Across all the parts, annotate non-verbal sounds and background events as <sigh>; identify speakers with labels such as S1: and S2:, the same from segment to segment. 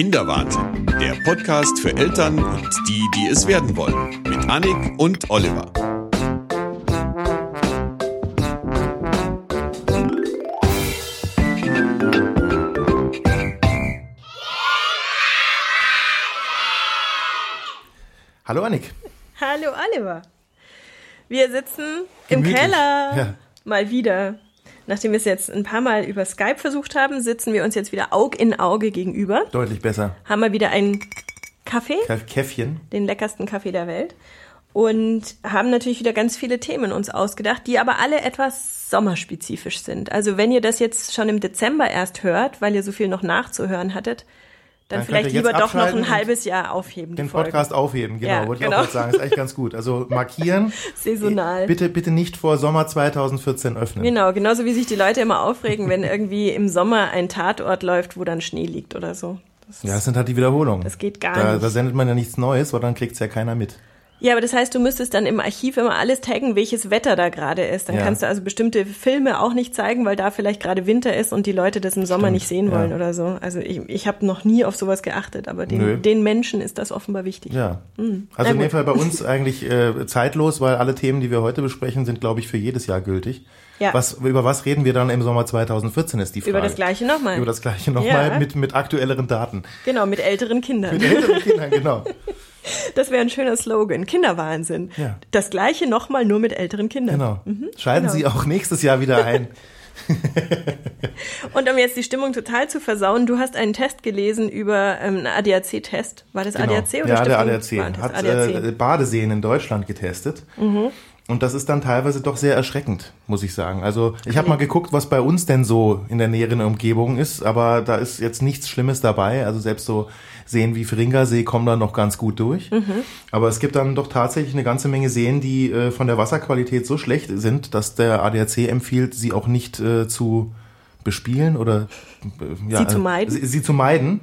S1: Kinderwahnsinn, der Podcast für Eltern und die, die es werden wollen, mit Annik und Oliver.
S2: Hallo Annik.
S3: Hallo Oliver. Wir sitzen im
S2: Gemütlich.
S3: Keller.
S2: Ja.
S3: Mal wieder. Nachdem wir es jetzt ein paar Mal über Skype versucht haben, sitzen wir uns jetzt wieder Aug in Auge gegenüber.
S2: Deutlich besser.
S3: Haben wir wieder einen Kaffee,
S2: Käf- Käffchen.
S3: den leckersten Kaffee der Welt. Und haben natürlich wieder ganz viele Themen uns ausgedacht, die aber alle etwas sommerspezifisch sind. Also wenn ihr das jetzt schon im Dezember erst hört, weil ihr so viel noch nachzuhören hattet, dann,
S2: Dann
S3: vielleicht lieber doch noch ein halbes Jahr aufheben.
S2: Den. Podcast aufheben, genau.
S3: Ja,
S2: Wollte ich
S3: genau.
S2: auch gerade sagen. Ist echt ganz gut. Also markieren. <laughs>
S3: Saisonal.
S2: Bitte, bitte nicht vor Sommer 2014 öffnen.
S3: Genau, genauso wie sich die Leute immer aufregen, wenn irgendwie im Sommer ein Tatort läuft, wo dann Schnee liegt oder so. Das
S2: Ja, das sind halt die Wiederholungen.
S3: Das geht gar
S2: da,
S3: nicht.
S2: Da sendet man ja nichts Neues, weil dann kriegt's ja keiner mit.
S3: Ja, aber das heißt, du müsstest dann im Archiv immer alles taggen, welches Wetter da gerade ist. Dann
S2: Ja.
S3: kannst du also bestimmte Filme auch nicht zeigen, weil da vielleicht gerade Winter ist und die Leute das im Sommer
S2: Stimmt,
S3: nicht sehen
S2: ja.
S3: wollen oder so. Also ich, ich habe noch nie auf sowas geachtet, aber den, den Menschen ist das offenbar wichtig.
S2: Ja. Also
S3: Hm. Na
S2: in dem. Fall bei uns <laughs> eigentlich äh, zeitlos, weil alle Themen, die wir heute besprechen, sind, glaube ich, für jedes Jahr gültig.
S3: Ja.
S2: Was, über was reden wir dann im Sommer 2014, ist die Frage.
S3: Über das Gleiche nochmal.
S2: Über das Gleiche nochmal
S3: Ja.
S2: mit, mit aktuelleren Daten.
S3: Genau, mit älteren Kindern.
S2: Mit älteren Kindern, <laughs> genau.
S3: Das wäre ein schöner Slogan. Kinderwahnsinn.
S2: Ja.
S3: Das Gleiche nochmal nur mit älteren Kindern.
S2: Genau. Schalten
S3: genau.
S2: Sie auch nächstes Jahr wieder ein.
S3: Und um jetzt die Stimmung total zu versauen, du hast einen Test gelesen über ähm, einen ADAC-Test. War das
S2: Genau.
S3: ADAC oder
S2: ja, der ADAC hat
S3: ADAC.
S2: Äh, Badeseen in Deutschland getestet.
S3: Mhm.
S2: Und das ist dann teilweise doch sehr erschreckend, muss ich sagen. Also ich habe mal geguckt, was bei uns denn so in der näheren Umgebung ist, aber da ist jetzt nichts Schlimmes dabei. Also selbst so Seen wie Fringersee kommen da noch ganz gut durch.
S3: Mhm.
S2: Aber es gibt dann doch tatsächlich eine ganze Menge Seen, die äh, von der Wasserqualität so schlecht sind, dass der ADAC empfiehlt, sie auch nicht äh, zu bespielen oder äh, ja,
S3: Sie zu
S2: äh,
S3: meiden?
S2: Sie, sie zu meiden,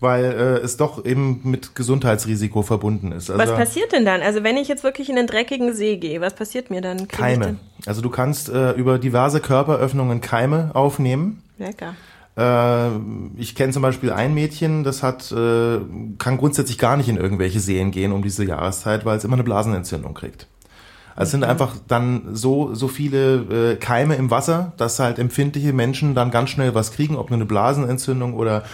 S2: weil äh, es doch eben mit Gesundheitsrisiko verbunden ist. Also
S3: Was passiert denn dann? Also wenn ich jetzt wirklich in den dreckigen See gehe, was passiert mir dann?
S2: Keime.
S3: dann-
S2: Also du kannst äh, über diverse Körperöffnungen Keime aufnehmen.
S3: Lecker.
S2: Äh, ich kenne zum Beispiel ein Mädchen, das hat äh, kann grundsätzlich gar nicht in irgendwelche Seen gehen um diese Jahreszeit, weil es immer eine Blasenentzündung kriegt. Also es sind einfach dann so so viele äh, Keime im Wasser, dass halt empfindliche Menschen dann ganz schnell was kriegen, ob nur eine Blasenentzündung oder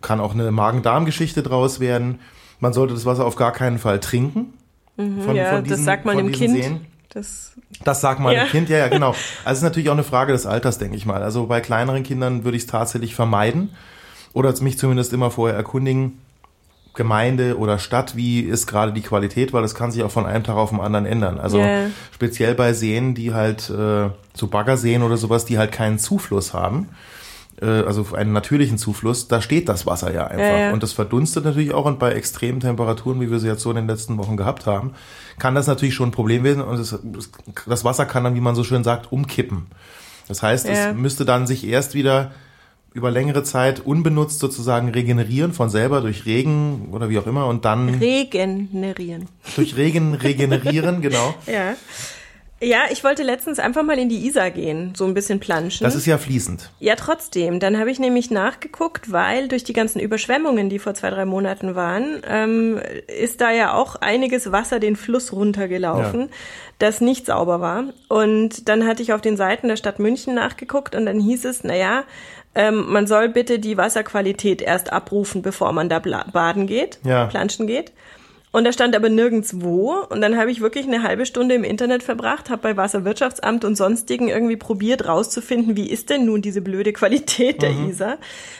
S2: kann auch eine Magen-Darm-Geschichte draus werden. Man sollte das Wasser auf gar keinen Fall trinken. Von,
S3: Mhm. ja,
S2: von
S3: das
S2: diesen-
S3: sagt man
S2: von
S3: dem Kind.
S2: Seen.
S3: Das,
S2: Das sagt man
S3: Ja.
S2: Kind, ja, ja, genau. Also es ist natürlich auch eine Frage des Alters, denke ich mal. Also bei kleineren Kindern würde ich es tatsächlich vermeiden oder mich zumindest immer vorher erkundigen, Gemeinde oder Stadt, wie ist gerade die Qualität, weil das kann sich auch von einem Tag auf den anderen ändern. Also
S3: Ja.
S2: speziell bei Seen, die halt äh, so Baggerseen oder sowas, die halt keinen Zufluss haben, äh, also einen natürlichen Zufluss, da steht das Wasser ja einfach.
S3: Ja, ja.
S2: Und das verdunstet natürlich auch und bei extremen Temperaturen, wie wir sie jetzt so in den letzten Wochen gehabt haben, kann das natürlich schon ein Problem werden und es, das Wasser kann dann, wie man so schön sagt, umkippen. Das heißt,
S3: Ja.
S2: es müsste dann sich erst wieder über längere Zeit unbenutzt sozusagen regenerieren von selber durch Regen oder wie auch immer und dann
S3: regenerieren.
S2: durch Regen regenerieren, <laughs> genau.
S3: Ja. Ja, ich wollte letztens einfach mal in die Isar gehen, so ein bisschen planschen.
S2: Das ist ja fließend.
S3: Ja, trotzdem. Dann habe ich nämlich nachgeguckt, weil durch die ganzen Überschwemmungen, die vor zwei, drei Monaten waren, ähm, ist da ja auch einiges Wasser den Fluss runtergelaufen,
S2: Ja.
S3: das nicht sauber war. Und dann hatte ich auf den Seiten der Stadt München nachgeguckt und dann hieß es, naja, ähm, man soll bitte die Wasserqualität erst abrufen, bevor man da baden geht,
S2: Ja.
S3: planschen geht. Und da stand aber nirgends wo. Und dann habe ich wirklich eine halbe Stunde im Internet verbracht, habe bei Wasserwirtschaftsamt und sonstigen irgendwie probiert rauszufinden, wie ist denn nun diese blöde Qualität der Isar.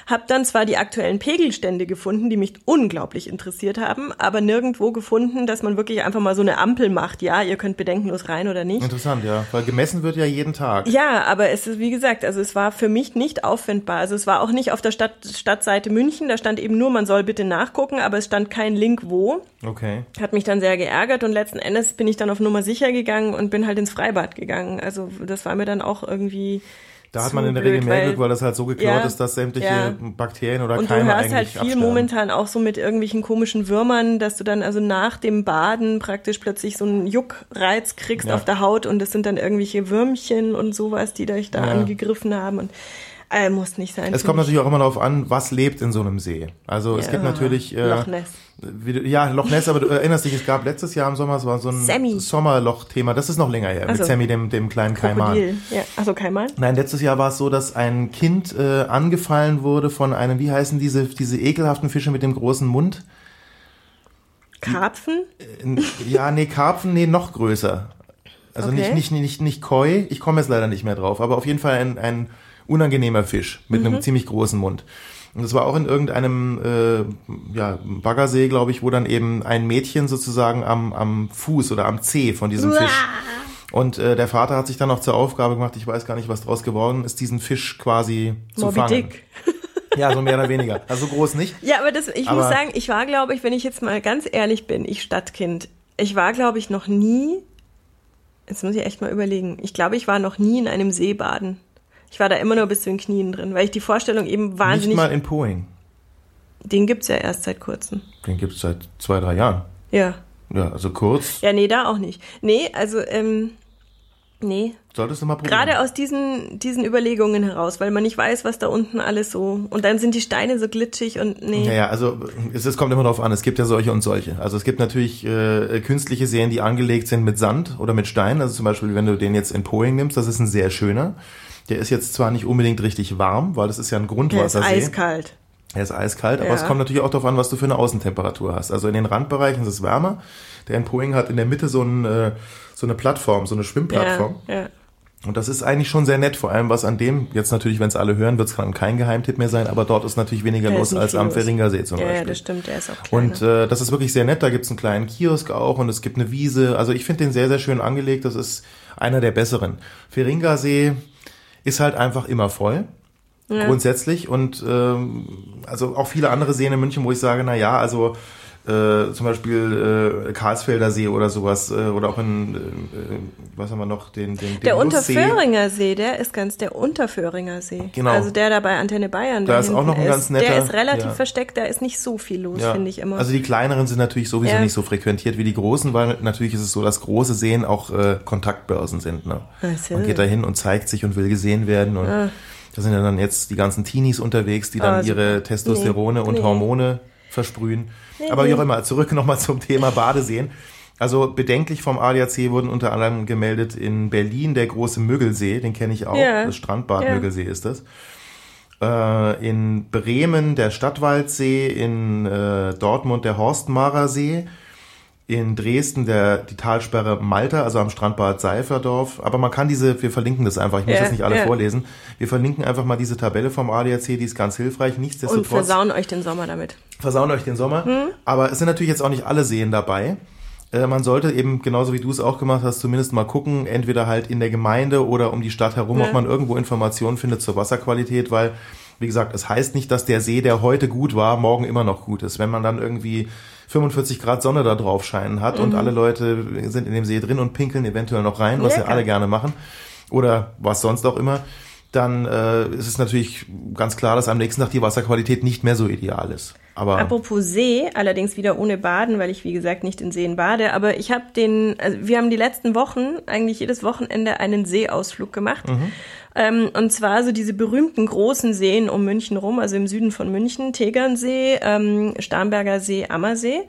S3: Habe dann zwar die aktuellen Pegelstände gefunden, die mich unglaublich interessiert haben, aber nirgendwo gefunden, dass man wirklich einfach mal so eine Ampel macht. Ja, ihr könnt bedenkenlos rein oder nicht.
S2: Interessant, ja. Weil gemessen wird ja jeden Tag.
S3: Ja, aber es ist, wie gesagt, also es war für mich nicht auffindbar. Also es war auch nicht auf der Stadt, Stadtseite München, da stand eben nur, man soll bitte nachgucken, aber es stand kein Link wo.
S2: Okay.
S3: Hat mich dann sehr geärgert und letzten Endes bin ich dann auf Nummer sicher gegangen und bin halt ins Freibad gegangen. Also das war mir dann auch irgendwie.
S2: Da hat man in der Regel mehr Glück, weil das halt so geklaut
S3: Ja,
S2: ist, dass sämtliche
S3: ja.
S2: Bakterien oder
S3: Und du
S2: Keime
S3: hörst
S2: eigentlich
S3: halt viel
S2: absterben.
S3: momentan auch so mit irgendwelchen komischen Würmern, dass du dann also nach dem Baden praktisch plötzlich so einen Juckreiz kriegst
S2: Ja.
S3: auf der Haut und das sind dann irgendwelche Würmchen und sowas, die dich da angegriffen haben und Äh, muss nicht sein.
S2: Es kommt
S3: ich.
S2: natürlich auch immer darauf an, was lebt in so einem See. Also es
S3: Ja.
S2: gibt natürlich äh,
S3: Loch Ness.
S2: wie ja Loch Ness, aber du erinnerst dich, es gab letztes Jahr im Sommer, es war so ein. Sommerloch-Thema. Das ist noch länger her
S3: Also,
S2: mit Sammy, dem dem kleinen Kaiman.
S3: Krokodil. Ja. Also Kaiman?
S2: Nein, letztes Jahr war es so, dass ein Kind äh, angefallen wurde von einem, wie heißen diese diese ekelhaften Fische mit dem großen Mund?
S3: Karpfen?
S2: Ja, nee, Karpfen, nee, noch größer. Also
S3: Okay.
S2: nicht, nicht, nicht, nicht Koi, ich komme jetzt leider nicht mehr drauf, aber auf jeden Fall ein, ein unangenehmer Fisch mit
S3: Mhm.
S2: einem ziemlich großen Mund. Und das war auch in irgendeinem äh, ja, Baggersee, glaube ich, wo dann eben ein Mädchen sozusagen am, am Fuß oder am Zeh von diesem Fisch. Und äh, der Vater hat sich dann noch zur Aufgabe gemacht, ich weiß gar nicht, was draus geworden ist, diesen Fisch quasi zu
S3: Moby
S2: fangen.
S3: Dick. <laughs>
S2: Ja, so mehr oder weniger. Also so groß nicht.
S3: Ja, aber das, ich
S2: Aber-
S3: muss sagen, ich war, glaube ich, wenn ich jetzt mal ganz ehrlich bin, ich Stadtkind, ich war, glaube ich, noch nie, jetzt muss ich echt mal überlegen, ich glaube, ich war noch nie in einem See baden. Ich war da immer nur bis zu den Knien drin, weil ich die Vorstellung eben
S2: Nicht
S3: wahnsinnig,
S2: mal in Poing.
S3: den gibt's ja erst seit kurzem.
S2: Den gibt's seit zwei, drei Jahren.
S3: Ja.
S2: Ja, also kurz.
S3: Ja, nee, da auch nicht. Nee, also, ähm, nee.
S2: Solltest du mal probieren.
S3: Gerade aus diesen, diesen Überlegungen heraus, weil man nicht weiß, was da unten alles so, und dann sind die Steine so glitschig und nee.
S2: Naja, also es, es kommt immer darauf an. Es gibt ja solche und solche. Also es gibt natürlich äh, künstliche Seen, die angelegt sind mit Sand oder mit Stein. Also zum Beispiel, wenn du den jetzt in Poing nimmst, das ist ein sehr schöner. Der ist jetzt zwar nicht unbedingt richtig warm, weil das ist ja ein
S3: Der ist
S2: Grundwassersee.
S3: eiskalt.
S2: Er ist eiskalt, aber
S3: Ja.
S2: es kommt natürlich auch darauf an, was du für eine Außentemperatur hast. Also in den Randbereichen ist es wärmer. Der in Poing hat in der Mitte so, ein, äh, so eine Plattform, so eine Schwimmplattform.
S3: Ja, ja.
S2: Und das ist eigentlich schon sehr nett, vor allem was an dem, jetzt natürlich, wenn es alle hören, wird es kein Geheimtipp mehr sein, aber dort ist natürlich weniger
S3: ist
S2: los als am
S3: los.
S2: Feringersee zum
S3: Ja,
S2: Beispiel.
S3: ja, das stimmt, der ist auch kleiner.
S2: Und äh, das ist wirklich sehr nett. Da gibt's einen kleinen Kiosk auch und es gibt eine Wiese. Also ich finde den sehr, sehr schön angelegt. Das ist einer der besseren. Feringersee ist halt einfach immer voll. Grundsätzlich. Und ähm, also auch viele andere Seen in München, wo ich sage, na ja, also äh, zum Beispiel äh, Karlsfelder See oder sowas äh, oder auch in, äh, äh, was haben wir noch, den, den, den
S3: der. Unterföhringer See, der ist ganz der Unterföhringer See.
S2: Genau.
S3: Also der da bei Antenne Bayern.
S2: Da ist auch noch ein ganz netter-
S3: Der ist relativ
S2: ja.
S3: versteckt, da ist nicht so viel los,
S2: Ja.
S3: finde ich immer.
S2: Also die kleineren sind natürlich sowieso
S3: Ja.
S2: nicht so frequentiert wie die großen, weil natürlich ist es so, dass große Seen auch äh, Kontaktbörsen sind. Ne?
S3: Ach so.
S2: Man geht da hin und zeigt sich und will gesehen werden. Und da sind ja dann jetzt die ganzen Teenies unterwegs, die dann
S3: Ah, super.
S2: ihre Testosterone
S3: Nee,
S2: und
S3: nee.
S2: Hormone versprühen. Aber wie auch immer, zurück nochmal zum Thema Badeseen. Also bedenklich vom ADAC wurden unter anderem gemeldet in Berlin der große Müggelsee, den kenne ich auch.
S3: Ja.
S2: Das Strandbad
S3: Ja.
S2: Müggelsee ist das. Äh, in Bremen der Stadtwaldsee, in äh, Dortmund der Horstmarer See, in Dresden der, die Talsperre Malta, also am Strandbad Seiferdorf. Aber man kann diese, wir verlinken das einfach, ich muss
S3: Ja,
S2: das nicht alle
S3: ja.
S2: vorlesen. Wir verlinken einfach mal diese Tabelle vom ADAC, die ist ganz hilfreich.
S3: und
S2: Nichtsdestotrotz
S3: versauen euch den Sommer damit.
S2: versauen euch den Sommer.
S3: Hm?
S2: Aber es sind natürlich jetzt auch nicht alle Seen dabei. Äh, Man sollte eben, genauso wie du es auch gemacht hast, zumindest mal gucken, entweder halt in der Gemeinde oder um die Stadt herum,
S3: Ja.
S2: ob man irgendwo Informationen findet zur Wasserqualität, weil, wie gesagt, es heißt nicht, dass der See, der heute gut war, morgen immer noch gut ist. Wenn man dann irgendwie 45 Grad Sonne da drauf scheinen hat
S3: Mhm.
S2: und alle Leute sind in dem See drin und pinkeln eventuell noch rein, was ja alle gerne machen, oder was sonst auch immer, dann äh, ist es natürlich ganz klar, dass am nächsten Tag die Wasserqualität nicht mehr so ideal ist. Aber
S3: Apropos See, allerdings wieder ohne Baden, weil ich wie gesagt nicht in Seen bade, aber ich habe den, also wir haben die letzten Wochen eigentlich jedes Wochenende einen Seeausflug gemacht. Ähm, und zwar so diese berühmten großen Seen um München rum, also im Süden von München, Tegernsee, ähm, Starnberger See, Ammersee.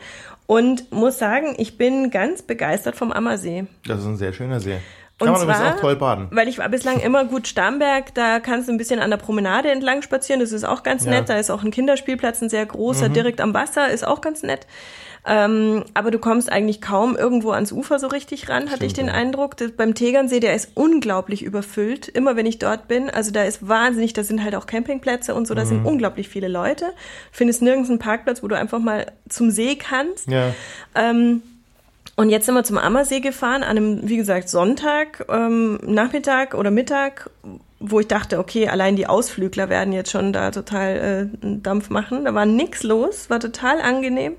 S3: Und muss sagen, ich bin ganz begeistert vom Ammersee.
S2: Das ist ein sehr schöner See. Kann
S3: Und
S2: man
S3: zwar,
S2: auch toll baden.
S3: Weil ich war bislang immer gut Starnberg, da kannst du ein bisschen an der Promenade entlang spazieren, das ist auch ganz
S2: Ja.
S3: nett. Da ist auch ein Kinderspielplatz, ein sehr großer, direkt am Wasser, ist auch ganz nett. Ähm, aber du kommst eigentlich kaum irgendwo ans Ufer so richtig ran, hatte ich den
S2: ja.
S3: Eindruck. Das, beim Tegernsee, der ist unglaublich überfüllt, immer wenn ich dort bin. Also da ist wahnsinnig, da sind halt auch Campingplätze und so, da
S2: Mhm.
S3: sind unglaublich viele Leute. Findest nirgends einen Parkplatz, wo du einfach mal zum See kannst.
S2: Ja.
S3: Ähm, und jetzt sind wir zum Ammersee gefahren, an einem, wie gesagt, Sonntag, ähm, Nachmittag oder Mittag, wo ich dachte, okay, allein die Ausflügler werden jetzt schon da total äh, Dampf machen. Da war nix los, war total angenehm.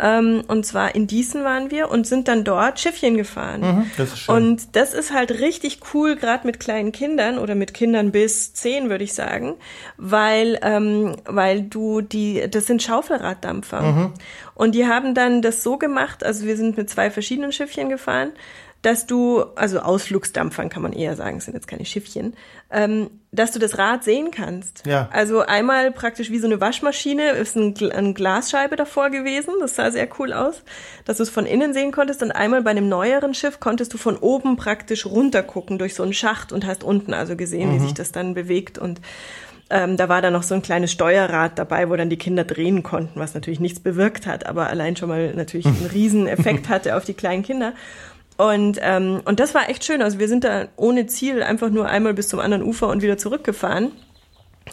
S3: Ähm, und zwar in Diesen waren wir und sind dann dort Schiffchen gefahren.
S2: Mhm, das ist schön.
S3: Und das ist halt richtig cool, gerade mit kleinen Kindern oder mit Kindern bis zehn, würde ich sagen, weil, ähm, weil du die, das sind Schaufelraddampfer.
S2: Mhm.
S3: Und die haben dann das so gemacht, also wir sind mit zwei verschiedenen Schiffchen gefahren, dass du, also Ausflugsdampfern kann man eher sagen, es sind jetzt keine Schiffchen, ähm, dass du das Rad sehen kannst.
S2: Ja.
S3: Also einmal praktisch wie so eine Waschmaschine, ist ein, eine Glasscheibe davor gewesen, das sah sehr cool aus, dass du es von innen sehen konntest und einmal bei einem neueren Schiff konntest du von oben praktisch runtergucken durch so einen Schacht und hast unten also gesehen, wie sich das dann bewegt und ähm, da war dann noch so ein kleines Steuerrad dabei, wo dann die Kinder drehen konnten, was natürlich nichts bewirkt hat, aber allein schon mal natürlich <laughs> einen riesen Effekt hatte auf die kleinen Kinder. Und, ähm, und das war echt schön. Also wir sind da ohne Ziel einfach nur einmal bis zum anderen Ufer und wieder zurückgefahren.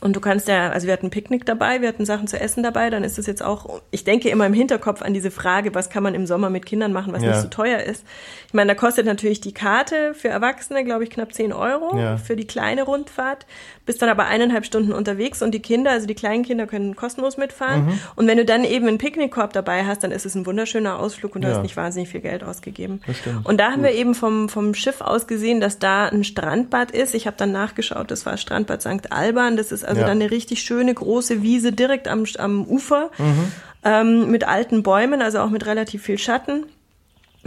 S3: Und du kannst ja, also wir hatten Picknick dabei, wir hatten Sachen zu essen dabei, dann ist das jetzt auch, ich denke immer im Hinterkopf an diese Frage, was kann man im Sommer mit Kindern machen, was
S2: Ja.
S3: nicht so teuer ist. Ich meine, da kostet natürlich die Karte für Erwachsene, glaube ich, knapp 10 Euro
S2: Ja.
S3: für die kleine Rundfahrt, bist dann aber eineinhalb Stunden unterwegs und die Kinder, also die kleinen Kinder können kostenlos mitfahren.
S2: Mhm.
S3: Und wenn du dann eben einen Picknickkorb dabei hast, dann ist es ein wunderschöner Ausflug und du
S2: Ja.
S3: hast nicht wahnsinnig viel Geld ausgegeben. Und da haben wir eben vom, vom Schiff aus gesehen, dass da ein Strandbad ist. Ich habe dann nachgeschaut, das war Strandbad St. Alban. Das ist also
S2: Ja.
S3: dann eine richtig schöne große Wiese direkt am, am Ufer
S2: Mhm.
S3: ähm, mit alten Bäumen, also auch mit relativ viel Schatten.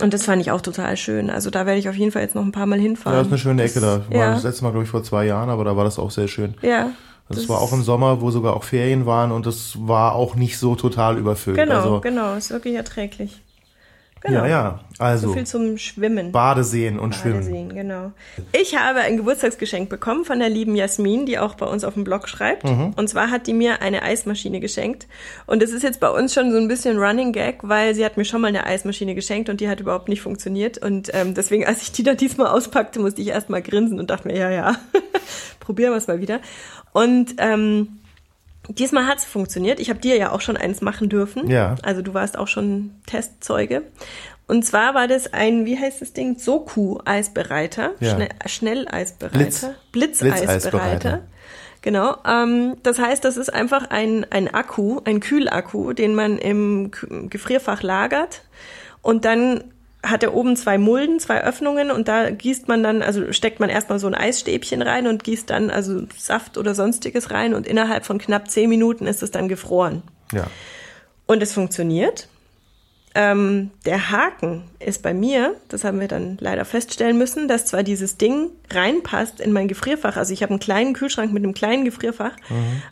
S3: Und das fand ich auch total schön. Also da werde ich auf jeden Fall jetzt noch ein paar Mal hinfahren.
S2: Ja, das ist eine schöne Ecke da. War
S3: Ja.
S2: das letzte Mal, glaube ich, vor zwei Jahren, aber da war das auch sehr schön.
S3: Ja.
S2: Das, war auch im Sommer, wo sogar auch Ferien waren und das war auch nicht so total überfüllt.
S3: Genau,
S2: also,
S3: genau. Ist wirklich erträglich. Genau.
S2: Ja, ja. Also
S3: So viel zum Schwimmen.
S2: Badeseen und Schwimmen.
S3: Badeseen, genau. Ich habe ein Geburtstagsgeschenk bekommen von der lieben Jasmin, die auch bei uns auf dem Blog schreibt.
S2: Mhm.
S3: Und zwar hat die mir eine Eismaschine geschenkt. Und das ist jetzt bei uns schon so ein bisschen Running Gag, weil sie hat mir schon mal eine Eismaschine geschenkt und die hat überhaupt nicht funktioniert. Und ähm, deswegen, <laughs> als ich die dann diesmal auspackte, musste ich erst mal grinsen und dachte mir, ja, ja, <laughs> probieren wir es mal wieder. Und ähm, Diesmal hat's funktioniert. Ich habe dir ja auch schon eins machen dürfen.
S2: Ja.
S3: Also du warst auch schon Testzeuge. Und zwar war das ein, wie heißt das Ding? Soku-Eisbereiter.
S2: Ja.
S3: Schnell, Schnelleisbereiter.
S2: Blitz.
S3: Blitzeisbereiter.
S2: Blitzeisbereiter.
S3: Genau. Ähm, das heißt, das ist einfach ein, ein Akku, ein Kühlakku, den man im Gefrierfach lagert. Und dann hat er oben zwei Mulden, zwei Öffnungen und da gießt man dann, also steckt man erstmal so ein Eisstäbchen rein und gießt dann also Saft oder sonstiges rein und innerhalb von knapp zehn Minuten ist es dann gefroren.
S2: Ja.
S3: Und es funktioniert. Ähm, der Haken ist bei mir, das haben wir dann leider feststellen müssen, dass zwar dieses Ding reinpasst in mein Gefrierfach, also ich habe einen kleinen Kühlschrank mit einem kleinen Gefrierfach,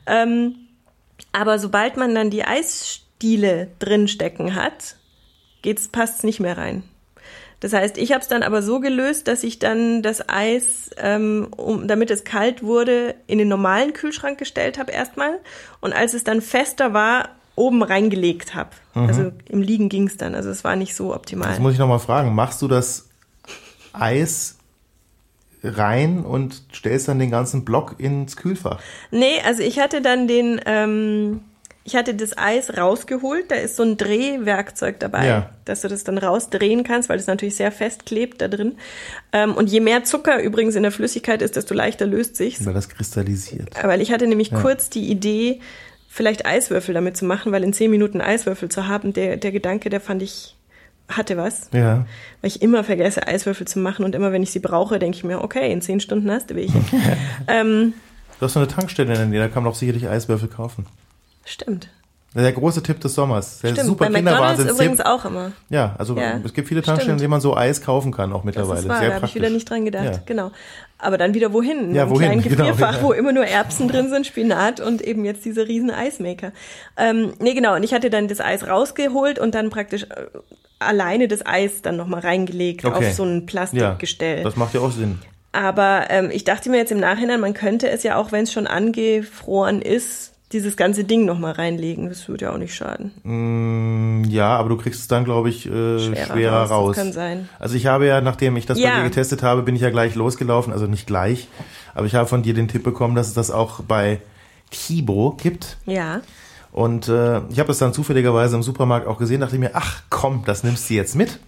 S3: ähm, aber sobald man dann die Eisstiele drin stecken hat, geht's, passt's nicht mehr rein. Das heißt, ich habe es dann aber so gelöst, dass ich dann das Eis, ähm, um, damit es kalt wurde, in den normalen Kühlschrank gestellt habe erstmal. Und als es dann fester war, oben reingelegt habe. Also im Liegen ging's dann. Also es war nicht so optimal.
S2: Jetzt muss ich nochmal fragen, machst du das Eis rein und stellst dann den ganzen Block ins Kühlfach?
S3: Nee, also ich hatte dann den, ähm, ich hatte das Eis rausgeholt. Da ist so ein Drehwerkzeug dabei,
S2: Ja.
S3: dass du das dann rausdrehen kannst, weil das natürlich sehr fest klebt da drin. Ähm, und je mehr Zucker übrigens in der Flüssigkeit ist, desto leichter löst sich's.
S2: Weil das kristallisiert.
S3: Weil ich hatte nämlich kurz die Idee, vielleicht Eiswürfel damit zu machen, weil in zehn Minuten Eiswürfel zu haben, der, der Gedanke, der fand ich, hatte was.
S2: Ja.
S3: Weil ich immer vergesse, Eiswürfel zu machen und immer, wenn ich sie brauche, denke ich mir, okay, in zehn Stunden hast du welche. <laughs> ähm,
S2: Du hast so eine Tankstelle in der Nähe, da kann man doch sicherlich Eiswürfel kaufen.
S3: Stimmt.
S2: Der große Tipp des Sommers. Der
S3: Stimmt.
S2: super
S3: Bei McDonalds übrigens auch immer.
S2: Ja, also
S3: Ja,
S2: es gibt viele Tankstellen, in denen man so Eis kaufen kann, auch
S3: Das
S2: mittlerweile.
S3: ist wahr,
S2: Sehr
S3: da habe ich wieder nicht dran gedacht.
S2: Ja.
S3: Genau. Aber dann wieder wohin? In
S2: Ja, wohin?
S3: kleinen <laughs>
S2: Genau,
S3: Gefrierfach,
S2: ja.
S3: wo immer nur Erbsen drin sind, Spinat und eben jetzt diese riesen Eismaker. Ähm, nee, genau. Und ich hatte dann das Eis rausgeholt und dann praktisch äh, alleine das Eis dann nochmal reingelegt
S2: Okay.
S3: auf so ein
S2: Ja,
S3: Plastikgestell.
S2: das macht ja auch Sinn.
S3: Aber ähm, ich dachte mir jetzt im Nachhinein, man könnte es ja auch, wenn es schon angefroren ist, dieses ganze Ding nochmal reinlegen. Das würde ja auch nicht schaden.
S2: Mm, Ja, aber du kriegst es dann, glaube ich, äh, schwerer,
S3: Schwerer raus, das
S2: raus.
S3: kann sein.
S2: Also ich habe ja, nachdem ich das bei
S3: Ja.
S2: dir getestet habe, bin ich ja gleich losgelaufen. Also nicht gleich, aber ich habe von dir den Tipp bekommen, dass es das auch bei Kibo gibt.
S3: Ja.
S2: Und äh, ich habe das dann zufälligerweise im Supermarkt auch gesehen, dachte ich mir, ach komm, das nimmst du jetzt mit.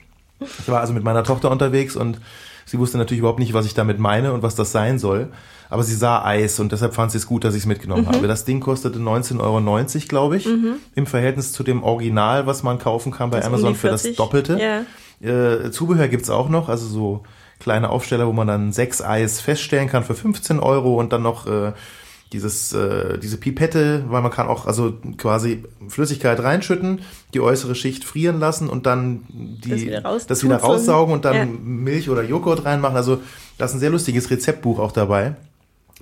S2: Ich war also mit meiner Tochter unterwegs und sie wusste natürlich überhaupt nicht, was ich damit meine und was das sein soll. Aber sie sah Eis und deshalb fand sie es gut, dass ich es mitgenommen habe. Das Ding kostete 19,90 Euro, glaube ich, im Verhältnis zu dem Original, was man kaufen kann bei
S3: Das
S2: Amazon für das
S3: 40,
S2: Doppelte.
S3: ja.
S2: Äh, Zubehör gibt's auch noch, also so kleine Aufsteller, wo man dann sechs Eis feststellen kann für 15 Euro und dann noch äh, dieses, äh, diese Pipette, weil man kann auch also quasi Flüssigkeit reinschütten, die äußere Schicht frieren lassen und dann die,
S3: Das wieder raus-
S2: das wieder raussaugen und dann
S3: Ja.
S2: Milch oder Joghurt reinmachen. Also da ist ein sehr lustiges Rezeptbuch auch dabei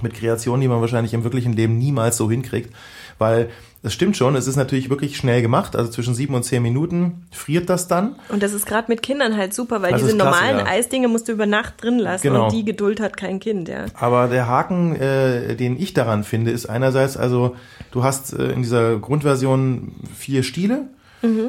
S2: mit Kreationen, die man wahrscheinlich im wirklichen Leben niemals so hinkriegt, weil es stimmt schon, es ist natürlich wirklich schnell gemacht, also zwischen sieben und zehn Minuten friert das dann.
S3: Und das ist gerade mit Kindern halt super, weil
S2: Das
S3: diese
S2: klasse,
S3: normalen
S2: ja.
S3: Eisdinge musst du über Nacht drin lassen
S2: Genau.
S3: und die Geduld hat kein Kind, ja.
S2: Aber der Haken, äh, den ich daran finde, ist einerseits, also du hast äh, in dieser Grundversion vier Stiele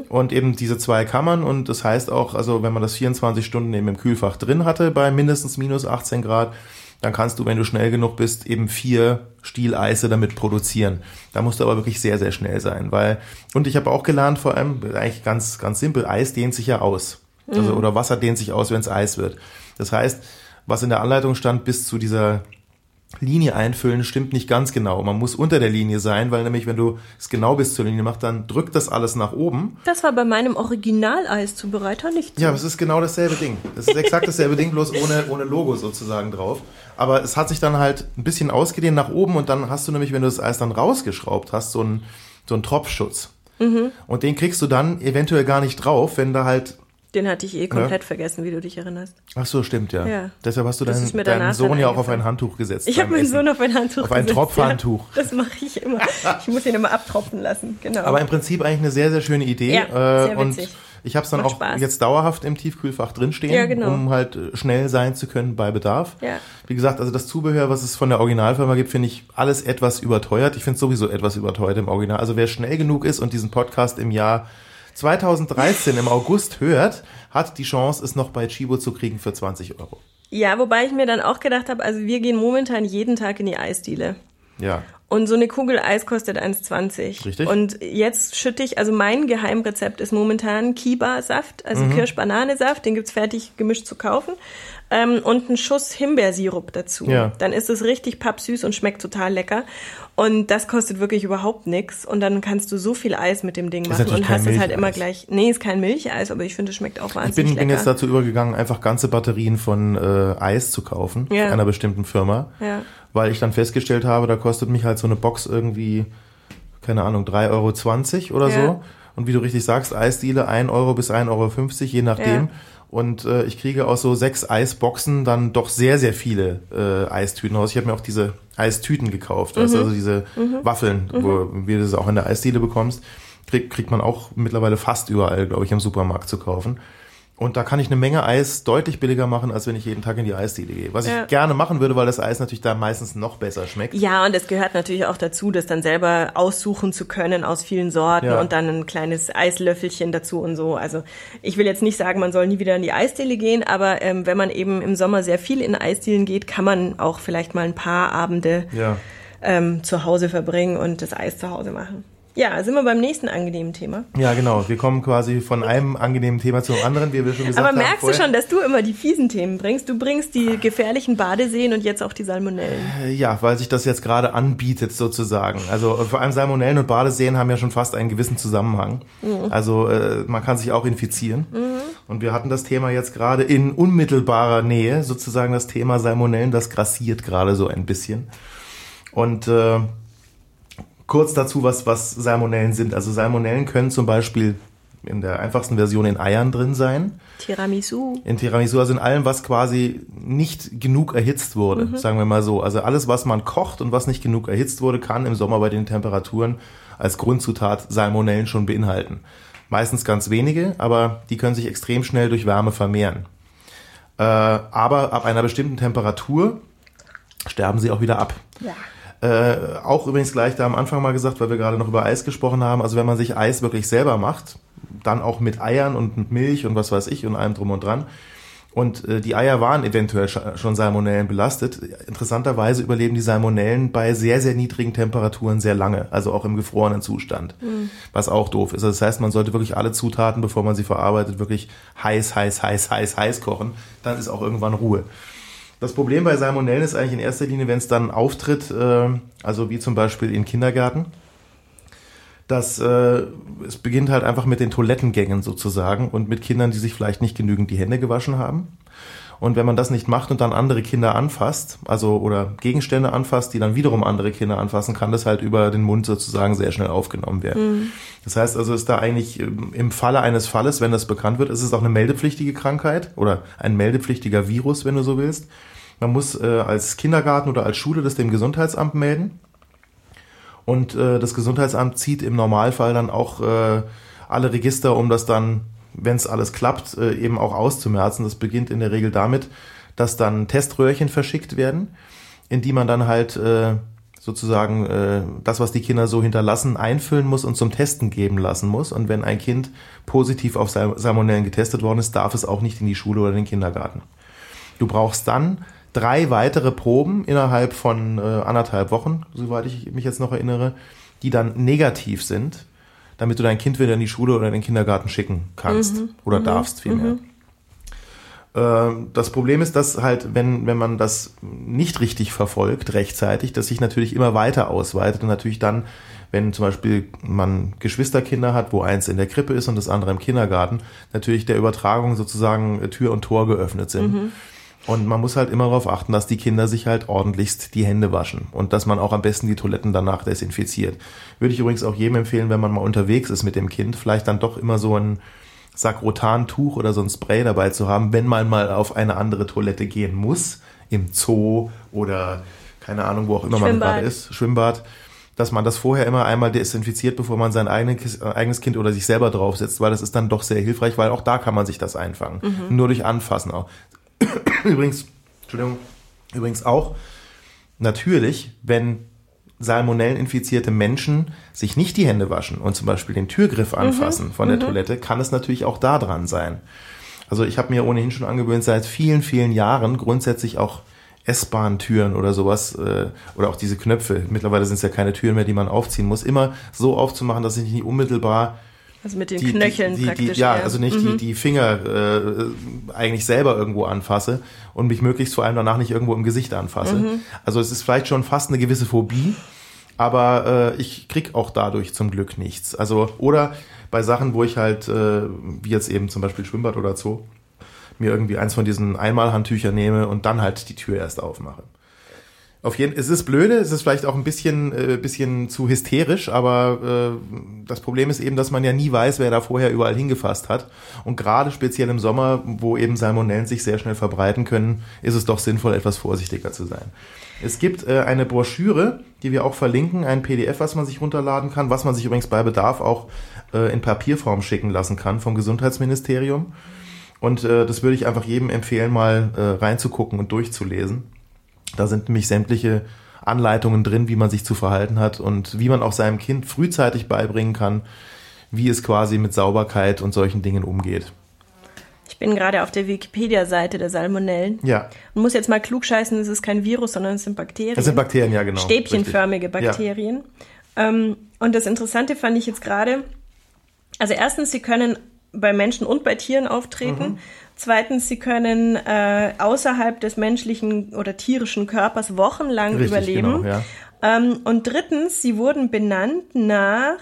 S2: und eben diese zwei Kammern und das heißt auch, also wenn man das 24 Stunden eben im Kühlfach drin hatte bei mindestens minus 18 Grad, dann kannst du, wenn du schnell genug bist, eben vier Stieleise damit produzieren. Da musst du aber wirklich sehr, sehr schnell sein, weil, und ich habe auch gelernt, vor allem, eigentlich ganz, ganz simpel, Eis dehnt sich ja aus. Also, oder Wasser dehnt sich aus, wenn es Eis wird. Das heißt, was in der Anleitung stand, bis zu dieser Linie einfüllen, stimmt nicht ganz genau. Man muss unter der Linie sein, weil nämlich, wenn du es genau bis zur Linie machst, dann drückt das alles nach oben.
S3: Das war bei meinem Original-Eiszubereiter nicht so.
S2: Ja, aber es ist genau dasselbe Ding. Es ist exakt dasselbe Ding, bloß ohne, ohne Logo sozusagen drauf. Aber es hat sich dann halt ein bisschen ausgedehnt nach oben und dann hast du nämlich, wenn du das Eis dann rausgeschraubt hast, so einen, so einen Tropfschutz. Und den kriegst du dann eventuell gar nicht drauf, wenn da halt
S3: Den hatte ich eh komplett vergessen, wie du dich erinnerst.
S2: Ach so, stimmt, ja.
S3: Ja.
S2: Deshalb hast du deinen, deinen Sohn ja auch auf ein. Handtuch gesetzt.
S3: Ich habe meinen
S2: Essen.
S3: Sohn auf ein Handtuch
S2: Auf ein
S3: gesetzt,
S2: Tropfhandtuch.
S3: Ja, <laughs> das mache ich immer. Ich muss ihn immer abtropfen lassen, genau.
S2: Aber im Prinzip eigentlich eine sehr, sehr schöne Idee.
S3: Ja, sehr
S2: äh, und
S3: witzig.
S2: ich habe es dann
S3: Macht
S2: auch
S3: Spaß.
S2: jetzt dauerhaft im Tiefkühlfach drinstehen,
S3: Ja, genau.
S2: um halt äh, schnell sein zu können bei Bedarf.
S3: Ja.
S2: Wie gesagt, also das Zubehör, was es von der Originalfirma gibt, finde ich alles etwas überteuert. Ich finde es sowieso etwas überteuert im Original. Also wer schnell genug ist und diesen Podcast im Jahr 2013 im August hört, hat die Chance, es noch bei Chibo zu kriegen für 20 Euro.
S3: ja, wobei ich mir dann auch gedacht habe, also wir gehen momentan jeden Tag in die Eisdiele.
S2: Ja.
S3: Und so eine Kugel Eis kostet 1,20.
S2: Richtig.
S3: Und jetzt schütte ich, also mein Geheimrezept ist momentan Kiba-Saft, also
S2: Mhm.
S3: Kirsch-Banane-Saft, den gibt's fertig gemischt zu kaufen. Ähm, und einen Schuss Himbeersirup dazu.
S2: Ja.
S3: Dann ist es richtig pappsüß und schmeckt total lecker. Und das kostet wirklich überhaupt nichts. Und dann kannst du so viel Eis mit dem Ding machen und hast es halt immer gleich. Nee, ist kein Milcheis, aber ich finde, es schmeckt auch
S2: Ich
S3: wahnsinnig
S2: bin,
S3: lecker.
S2: bin jetzt dazu übergegangen, einfach ganze Batterien von äh, Eis zu kaufen,
S3: Ja.
S2: einer bestimmten Firma,
S3: Ja.
S2: weil ich dann festgestellt habe, da kostet mich halt so eine Box irgendwie, keine Ahnung, 3,20 Euro oder
S3: Ja.
S2: so. Und wie du richtig sagst, Eisdiele 1 Euro bis 1,50 Euro, je nachdem.
S3: Ja.
S2: Und äh, ich kriege aus so sechs Eisboxen dann doch sehr, sehr viele äh, Eistüten raus. Ich habe mir auch diese Eistüten gekauft,
S3: Mhm.
S2: also diese Waffeln, wo wie du das auch in der Eisdiele bekommst, krieg, kriegt man auch mittlerweile fast überall, glaube ich, im Supermarkt zu kaufen. Und da kann ich eine Menge Eis deutlich billiger machen, als wenn ich jeden Tag in die Eisdiele gehe. Was
S3: Ja.
S2: ich gerne machen würde, weil das Eis natürlich da meistens noch besser schmeckt.
S3: Ja, und es gehört natürlich auch dazu, das dann selber aussuchen zu können aus vielen Sorten
S2: Ja.
S3: und dann ein kleines Eislöffelchen dazu und so. Also ich will jetzt nicht sagen, man soll nie wieder in die Eisdiele gehen, aber ähm, wenn man eben im Sommer sehr viel in Eisdielen geht, kann man auch vielleicht mal ein paar Abende
S2: Ja.
S3: ähm, zu Hause verbringen und das Eis zu Hause machen. Ja, sind wir beim nächsten angenehmen Thema.
S2: Ja, genau. Wir kommen quasi von einem angenehmen Thema zum anderen, wie wir schon gesagt
S3: Aber
S2: haben.
S3: merkst du
S2: vorher.
S3: schon, dass du immer die fiesen Themen bringst? Du bringst die gefährlichen Badeseen und jetzt auch die Salmonellen.
S2: Ja, weil sich das jetzt gerade anbietet sozusagen. Also äh, vor allem Salmonellen und Badeseen haben ja schon fast einen gewissen Zusammenhang. Also äh, man kann sich auch infizieren. Und wir hatten das Thema jetzt gerade in unmittelbarer Nähe, sozusagen das Thema Salmonellen, das grassiert gerade so ein bisschen. Und äh, kurz dazu, was, was Salmonellen sind. Also Salmonellen können zum Beispiel in der einfachsten Version in Eiern drin sein.
S3: Tiramisu.
S2: In Tiramisu, also in allem, was quasi nicht genug erhitzt wurde, sagen wir mal so. Also alles, was man kocht und was nicht genug erhitzt wurde, kann im Sommer bei den Temperaturen als Grundzutat Salmonellen schon beinhalten. Meistens ganz wenige, aber die können sich extrem schnell durch Wärme vermehren. Äh, aber ab einer bestimmten Temperatur sterben sie auch wieder ab.
S3: Ja.
S2: Äh, auch übrigens gleich da am Anfang mal gesagt, weil wir gerade noch über Eis gesprochen haben. Also wenn man sich Eis wirklich selber macht, dann auch mit Eiern und mit Milch und was weiß ich und allem drum und dran. Und äh, die Eier waren eventuell sch- schon Salmonellen belastet. Interessanterweise überleben die Salmonellen bei sehr, sehr niedrigen Temperaturen sehr lange, also auch im gefrorenen Zustand. Was auch doof ist. Also das heißt, man sollte wirklich alle Zutaten, bevor man sie verarbeitet, wirklich heiß, heiß, heiß, heiß, heiß kochen. Dann ist auch irgendwann Ruhe. Das Problem bei Salmonellen ist eigentlich in erster Linie, wenn es dann auftritt, äh, also wie zum Beispiel in Kindergärten, dass äh, es beginnt halt einfach mit den Toilettengängen sozusagen und mit Kindern, die sich vielleicht nicht genügend die Hände gewaschen haben. Und wenn man das nicht macht und dann andere Kinder anfasst, also oder Gegenstände anfasst, die dann wiederum andere Kinder anfassen, kann das halt über den Mund sozusagen sehr schnell aufgenommen werden. Mhm. Das heißt also, ist da eigentlich ähm, im Falle eines Falles, wenn das bekannt wird, ist es auch eine meldepflichtige Krankheit oder ein meldepflichtiger Virus, wenn du so willst. Man muss äh, als Kindergarten oder als Schule das dem Gesundheitsamt melden. Und äh, das Gesundheitsamt zieht im Normalfall dann auch äh, alle Register, um das dann wenn es alles klappt, äh, eben auch auszumerzen. Das beginnt in der Regel damit, dass dann Teströhrchen verschickt werden, in die man dann halt äh, sozusagen äh, das, was die Kinder so hinterlassen, einfüllen muss und zum Testen geben lassen muss. Und wenn ein Kind positiv auf Salmonellen getestet worden ist, darf es auch nicht in die Schule oder den Kindergarten. Du brauchst dann drei weitere Proben innerhalb von äh, anderthalb Wochen, soweit ich mich jetzt noch erinnere, die dann negativ sind damit du dein Kind wieder in die Schule oder in den Kindergarten schicken kannst mhm. oder mhm. darfst vielmehr. Mhm. Ähm, das Problem ist, dass halt, wenn, wenn man das nicht richtig verfolgt, rechtzeitig, dass sich natürlich immer weiter ausweitet und natürlich dann, wenn zum Beispiel man Geschwisterkinder hat, wo eins in der Krippe ist und das andere im Kindergarten, natürlich der Übertragung sozusagen Tür und Tor geöffnet sind. Und man muss halt immer darauf achten, dass die Kinder sich halt ordentlichst die Hände waschen und dass man auch am besten die Toiletten danach desinfiziert. Würde ich übrigens auch jedem empfehlen, wenn man mal unterwegs ist mit dem Kind, vielleicht dann doch immer so ein Sakrotan-Tuch oder so ein Spray dabei zu haben, wenn man mal auf eine andere Toilette gehen muss, im Zoo oder keine Ahnung, wo auch immer man gerade ist, Schwimmbad, dass man das vorher immer einmal desinfiziert, bevor man sein eigenes Kind oder sich selber draufsetzt, weil das ist dann doch sehr hilfreich, weil auch da kann man sich das einfangen. Mhm. Nur durch Anfassen auch. <laughs> übrigens, Entschuldigung, übrigens auch natürlich, wenn salmonelleninfizierte Menschen sich nicht die Hände waschen und zum Beispiel den Türgriff mhm. anfassen mhm, von der mhm. Toilette, kann es natürlich auch da dran sein. Also ich habe mir ohnehin schon angewöhnt, seit vielen, vielen Jahren grundsätzlich auch S-Bahn-Türen oder sowas äh, oder auch diese Knöpfe, mittlerweile sind es ja keine Türen mehr, die man aufziehen muss, immer so aufzumachen, dass ich nicht unmittelbar
S3: also mit den die, Knöcheln
S2: die, die,
S3: praktisch.
S2: ja, also nicht mhm. die, die Finger äh, eigentlich selber irgendwo anfasse und mich möglichst vor allem danach nicht irgendwo im Gesicht anfasse. Mhm. Also es ist vielleicht schon fast eine gewisse Phobie, aber äh, ich krieg auch dadurch zum Glück nichts. Also oder bei Sachen, wo ich halt, äh, wie jetzt eben zum Beispiel Schwimmbad oder Zoo, mir irgendwie eins von diesen Einmalhandtüchern nehme und dann halt die Tür erst aufmache. Auf jeden, es ist blöde, es ist vielleicht auch ein bisschen, äh, bisschen zu hysterisch, aber äh, das Problem ist eben, dass man ja nie weiß, wer da vorher überall hingefasst hat. Und gerade speziell im Sommer, wo eben Salmonellen sich sehr schnell verbreiten können, ist es doch sinnvoll, etwas vorsichtiger zu sein. Es gibt äh, eine Broschüre, die wir auch verlinken, ein PDF, was man sich runterladen kann, was man sich übrigens bei Bedarf auch äh, in Papierform schicken lassen kann vom Gesundheitsministerium. Und äh, das würde ich einfach jedem empfehlen, mal äh, reinzugucken und durchzulesen. Da sind nämlich sämtliche Anleitungen drin, wie man sich zu verhalten hat und wie man auch seinem Kind frühzeitig beibringen kann, wie es quasi mit Sauberkeit und solchen Dingen umgeht.
S3: Ich bin gerade auf der Wikipedia-Seite der Salmonellen.
S2: Ja.
S3: Und muss jetzt mal klug scheißen, es ist kein Virus, sondern es sind Bakterien.
S2: Es sind Bakterien, ja, genau.
S3: Stäbchenförmige Richtig. Bakterien. Ja. Ähm, und das Interessante fand ich jetzt gerade, also erstens, sie können bei Menschen und bei Tieren auftreten. Mhm. Zweitens, sie können äh, außerhalb des menschlichen oder tierischen Körpers wochenlang Richtig, überleben. Genau, ja. ähm, und drittens, sie wurden benannt nach